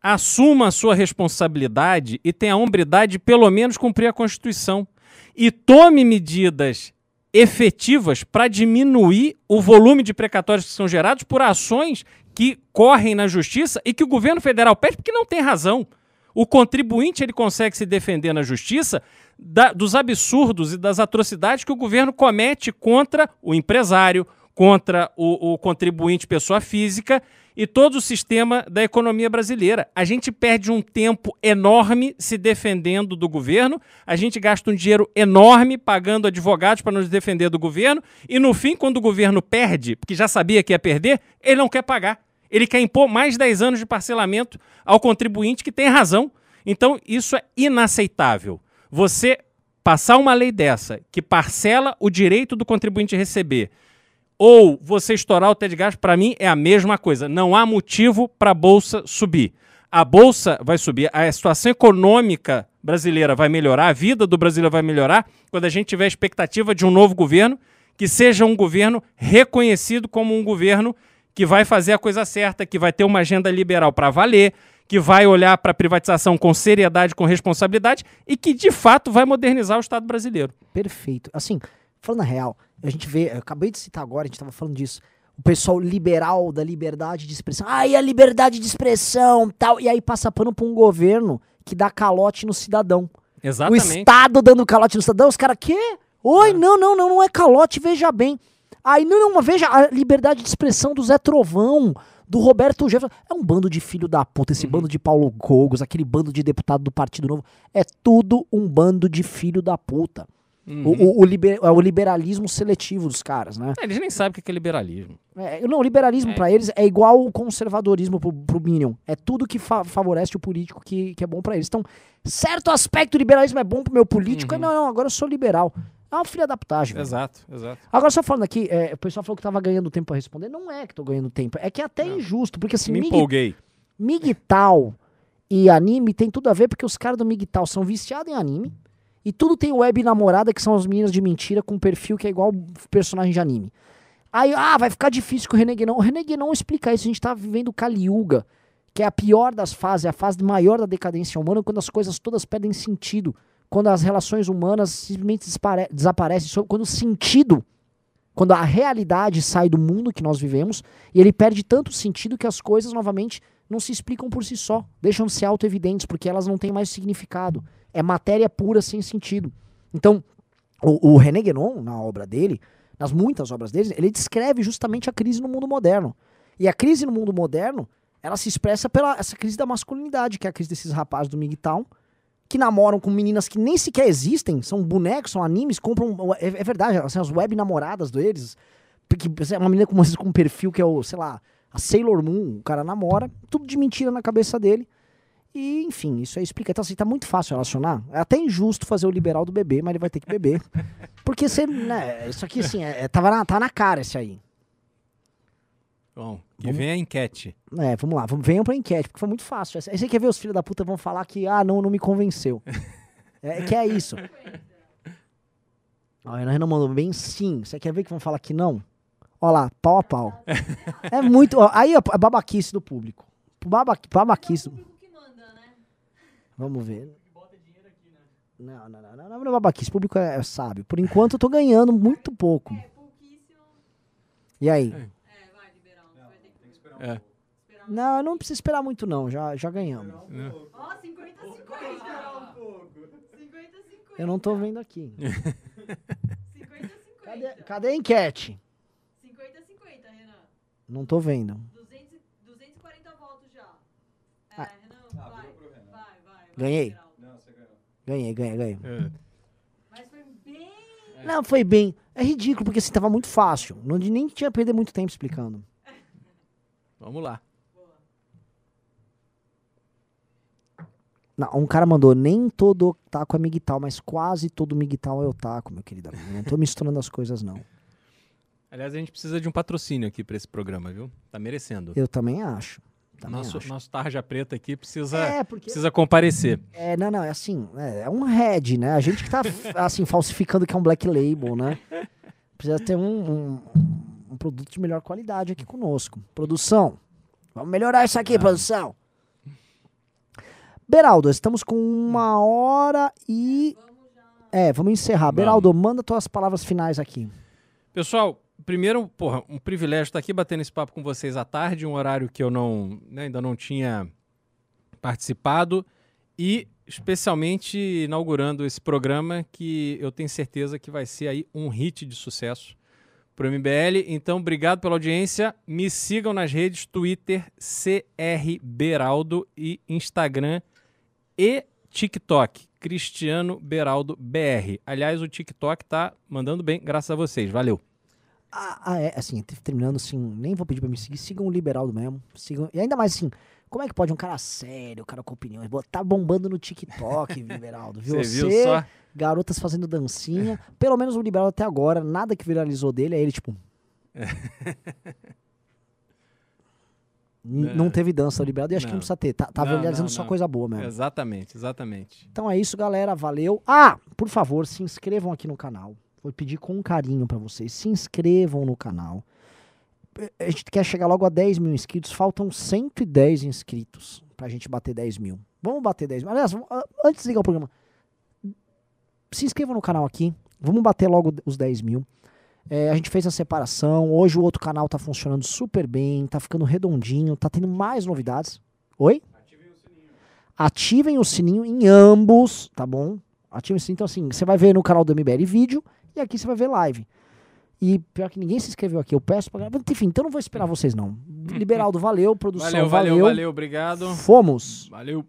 Assuma a sua responsabilidade e tenha a hombridade de pelo menos cumprir a Constituição. E tome medidas efetivas para diminuir o volume de precatórios que são gerados por ações que correm na justiça e que o governo federal pede porque não tem razão. O contribuinte ele consegue se defender na justiça da- dos absurdos e das atrocidades que o governo comete contra o empresário, contra o, o contribuinte pessoa física e todo o sistema da economia brasileira. A gente perde um tempo enorme se defendendo do governo, a gente gasta um dinheiro enorme pagando advogados para nos defender do governo, e no fim, quando o governo perde, porque já sabia que ia perder, ele não quer pagar. Ele quer impor mais 10 anos de parcelamento ao contribuinte que tem razão. Então, isso é inaceitável. Você passar uma lei dessa que parcela o direito do contribuinte receber ou você estourar o teto de gasto, para mim é a mesma coisa. Não há motivo para a bolsa subir. A bolsa vai subir, a situação econômica brasileira vai melhorar, a vida do brasileiro vai melhorar quando a gente tiver a expectativa de um novo governo que seja um governo reconhecido como um governo que vai fazer a coisa certa, que vai ter uma agenda liberal para valer, que vai olhar para a privatização com seriedade, com responsabilidade e que de fato vai modernizar o Estado brasileiro.
Perfeito. Assim, falando a real, a gente vê, eu acabei de citar agora, a gente tava falando disso. O pessoal liberal da liberdade de expressão. Ai, a liberdade de expressão, tal. E aí passa pano pra um governo que dá calote no cidadão. O
Exatamente.
Estado dando calote no cidadão, os caras, quê? Oi, não, não, não, não é calote, veja bem. Aí, não, não, veja a liberdade de expressão do Zé Trovão, do Roberto Jefferson. É um bando de filho da puta, esse bando de Paulo Gogos, aquele bando de deputado do Partido Novo. É tudo um bando de filho da puta. O, o- o liber- é o liberalismo seletivo dos caras, né?
É, Eles nem sabem o que é liberalismo.
É, não, o liberalismo pra eles é igual o conservadorismo pro, pro Minion. É tudo que fa- favorece o político que, que é bom pra eles. Então, certo aspecto do liberalismo é bom pro meu político. é, Não, não, agora eu sou liberal. É uma filha da putagem. velho.
Exato, exato.
Agora, só falando aqui, é, o pessoal falou que tava ganhando tempo pra responder. Não é que tô ganhando tempo. É que é até injusto, porque assim,
Me
Mig,
empolguei.
Migtal e anime tem tudo a ver, porque os caras do Migtal são viciados em anime. E tudo tem web namorada, que são as meninas de mentira, com perfil que é igual personagem de anime. Aí, ah, vai ficar difícil com o Renegue não. O Renegue não explica isso. A gente tá vivendo Kali Yuga, que é a pior das fases, é a fase maior da decadência humana, quando as coisas todas perdem sentido. Quando as relações humanas simplesmente desaparecem. Quando o sentido, quando a realidade sai do mundo que nós vivemos, e ele perde tanto sentido que as coisas, novamente, não se explicam por si só. Deixam de ser auto-evidentes, porque elas não têm mais significado. É matéria pura sem sentido. Então, o, o René Guénon, na obra dele, nas muitas obras dele, ele descreve justamente a crise no mundo moderno. E a crise no mundo moderno, ela se expressa pela essa crise da masculinidade, que é a crise desses rapazes do MGTOW, que namoram com meninas que nem sequer existem, são bonecos, são animes, compram. É, é verdade, assim, as web namoradas deles. Porque é uma menina com, com um perfil que é o, sei lá, a Sailor Moon, o cara namora, tudo de mentira na cabeça dele. E, enfim, isso aí explica. Então, assim, tá muito fácil relacionar. É até injusto fazer o liberal do bebê, mas ele vai ter que beber. (laughs) Porque você, né, isso aqui, assim, é, é- tava na, tá na cara esse aí.
Bom, que vem a enquete.
É, vamos lá, vamos, venham pra enquete, porque foi muito fácil. Aí você quer ver os filhos da puta vão falar que, ah, não, não me convenceu. (laughs) É que é isso. Ó, a Renan mandou bem sim. Você quer ver que vão falar que não? Ó lá, pau a pau. (laughs) É muito. ó, aí é babaquice do público. Baba, babaquice.
público que manda, né?
Vamos ver. Não, não, não, não, não, não é babaquice. O público é, é sábio. Por enquanto eu tô ganhando muito pouco.
É pouquíssimo.
E aí?
É, vai, liberal. Você vai ter que
Tem que esperar um
É.
Não, eu não preciso esperar muito, não. Já, já ganhamos.
Pouco.
Ó, 50
Esperar um
50.
pouco.
50 50.
Eu não tô vendo aqui. (laughs)
50
Cadê,
50.
cadê a enquete?
50 50, Renan.
Não tô vendo.
200, e- 240 votos já. É,
Ah.
Renan,
Ah,
vai. Vai, vai. vai,
Ganhei.
liberal.
Não, você ganhou.
Ganhei, ganhei, ganhei.
É.
Mas foi bem.
Não, foi bem. É ridículo, porque assim, tava muito fácil. Não, nem tinha perder muito tempo explicando.
Vamos lá.
Não, um cara mandou, nem todo otaku é migtal, mas quase todo migtal é otaku, meu querido amigo. Não tô misturando as coisas, não.
Aliás, a gente precisa de um patrocínio aqui pra esse programa, viu? Tá merecendo.
Eu também acho. Também
Nosso,
acho.
nosso tarja preta aqui precisa,
É, porque...
precisa comparecer.
É, não, não, é assim, é, é um head, né? A gente que tá, (laughs) assim, falsificando que é um black label, né? Precisa ter um, um, um produto de melhor qualidade aqui conosco. Produção, vamos melhorar isso aqui, produção. Beraldo, estamos com uma hora e... É, vamos encerrar. Beraldo, manda tuas palavras finais aqui.
Pessoal, primeiro, porra, um privilégio estar aqui batendo esse papo com vocês à tarde, um horário que eu não, né, ainda não tinha participado e especialmente inaugurando esse programa que eu tenho certeza que vai ser aí um hit de sucesso pro MBL. Então, obrigado pela audiência. Me sigam nas redes Twitter CR Beraldo e Instagram e TikTok Cristiano Beraldo BR. Aliás, o TikTok tá mandando bem, graças a vocês. Valeu.
Ah, ah, é, assim, te- terminando assim, nem vou pedir pra me seguir, sigam o Liberaldo mesmo. Sigam, e ainda mais assim, como é que pode um cara sério, um cara com opiniões, tá bombando no TikTok, (laughs) Liberaldo, viu?
Você viu só?
garotas fazendo dancinha, pelo menos o Liberaldo até agora, nada que viralizou dele, é ele tipo... (laughs) Não teve dança o Liberaldo e acho que não
Não.
precisa ter, tá, tá
Não,
viralizando
não,
só
não.
coisa boa mesmo.
Exatamente, exatamente.
Então é isso, galera. Valeu. Ah, por favor, se inscrevam aqui no canal. Vou pedir com carinho pra vocês. Se inscrevam no canal. A gente quer chegar logo a 10 mil inscritos. Faltam 110 inscritos pra gente bater 10 mil. Vamos bater 10 mil. Aliás, antes de ligar o programa, se inscreva no canal aqui. Vamos bater logo os 10 mil. É, a gente fez a separação. Hoje o outro canal tá funcionando super bem, tá ficando redondinho, tá tendo mais novidades. Oi? Ativem o sininho em ambos, tá bom? Ativem o sininho. Então, assim, você vai ver no canal do MBL vídeo e aqui você vai ver live. E pior que ninguém se inscreveu aqui, eu peço pra. Enfim, então não vou esperar vocês, não. Liberaldo, valeu. Produção,
Valeu, valeu, valeu. Obrigado.
Fomos.
Valeu.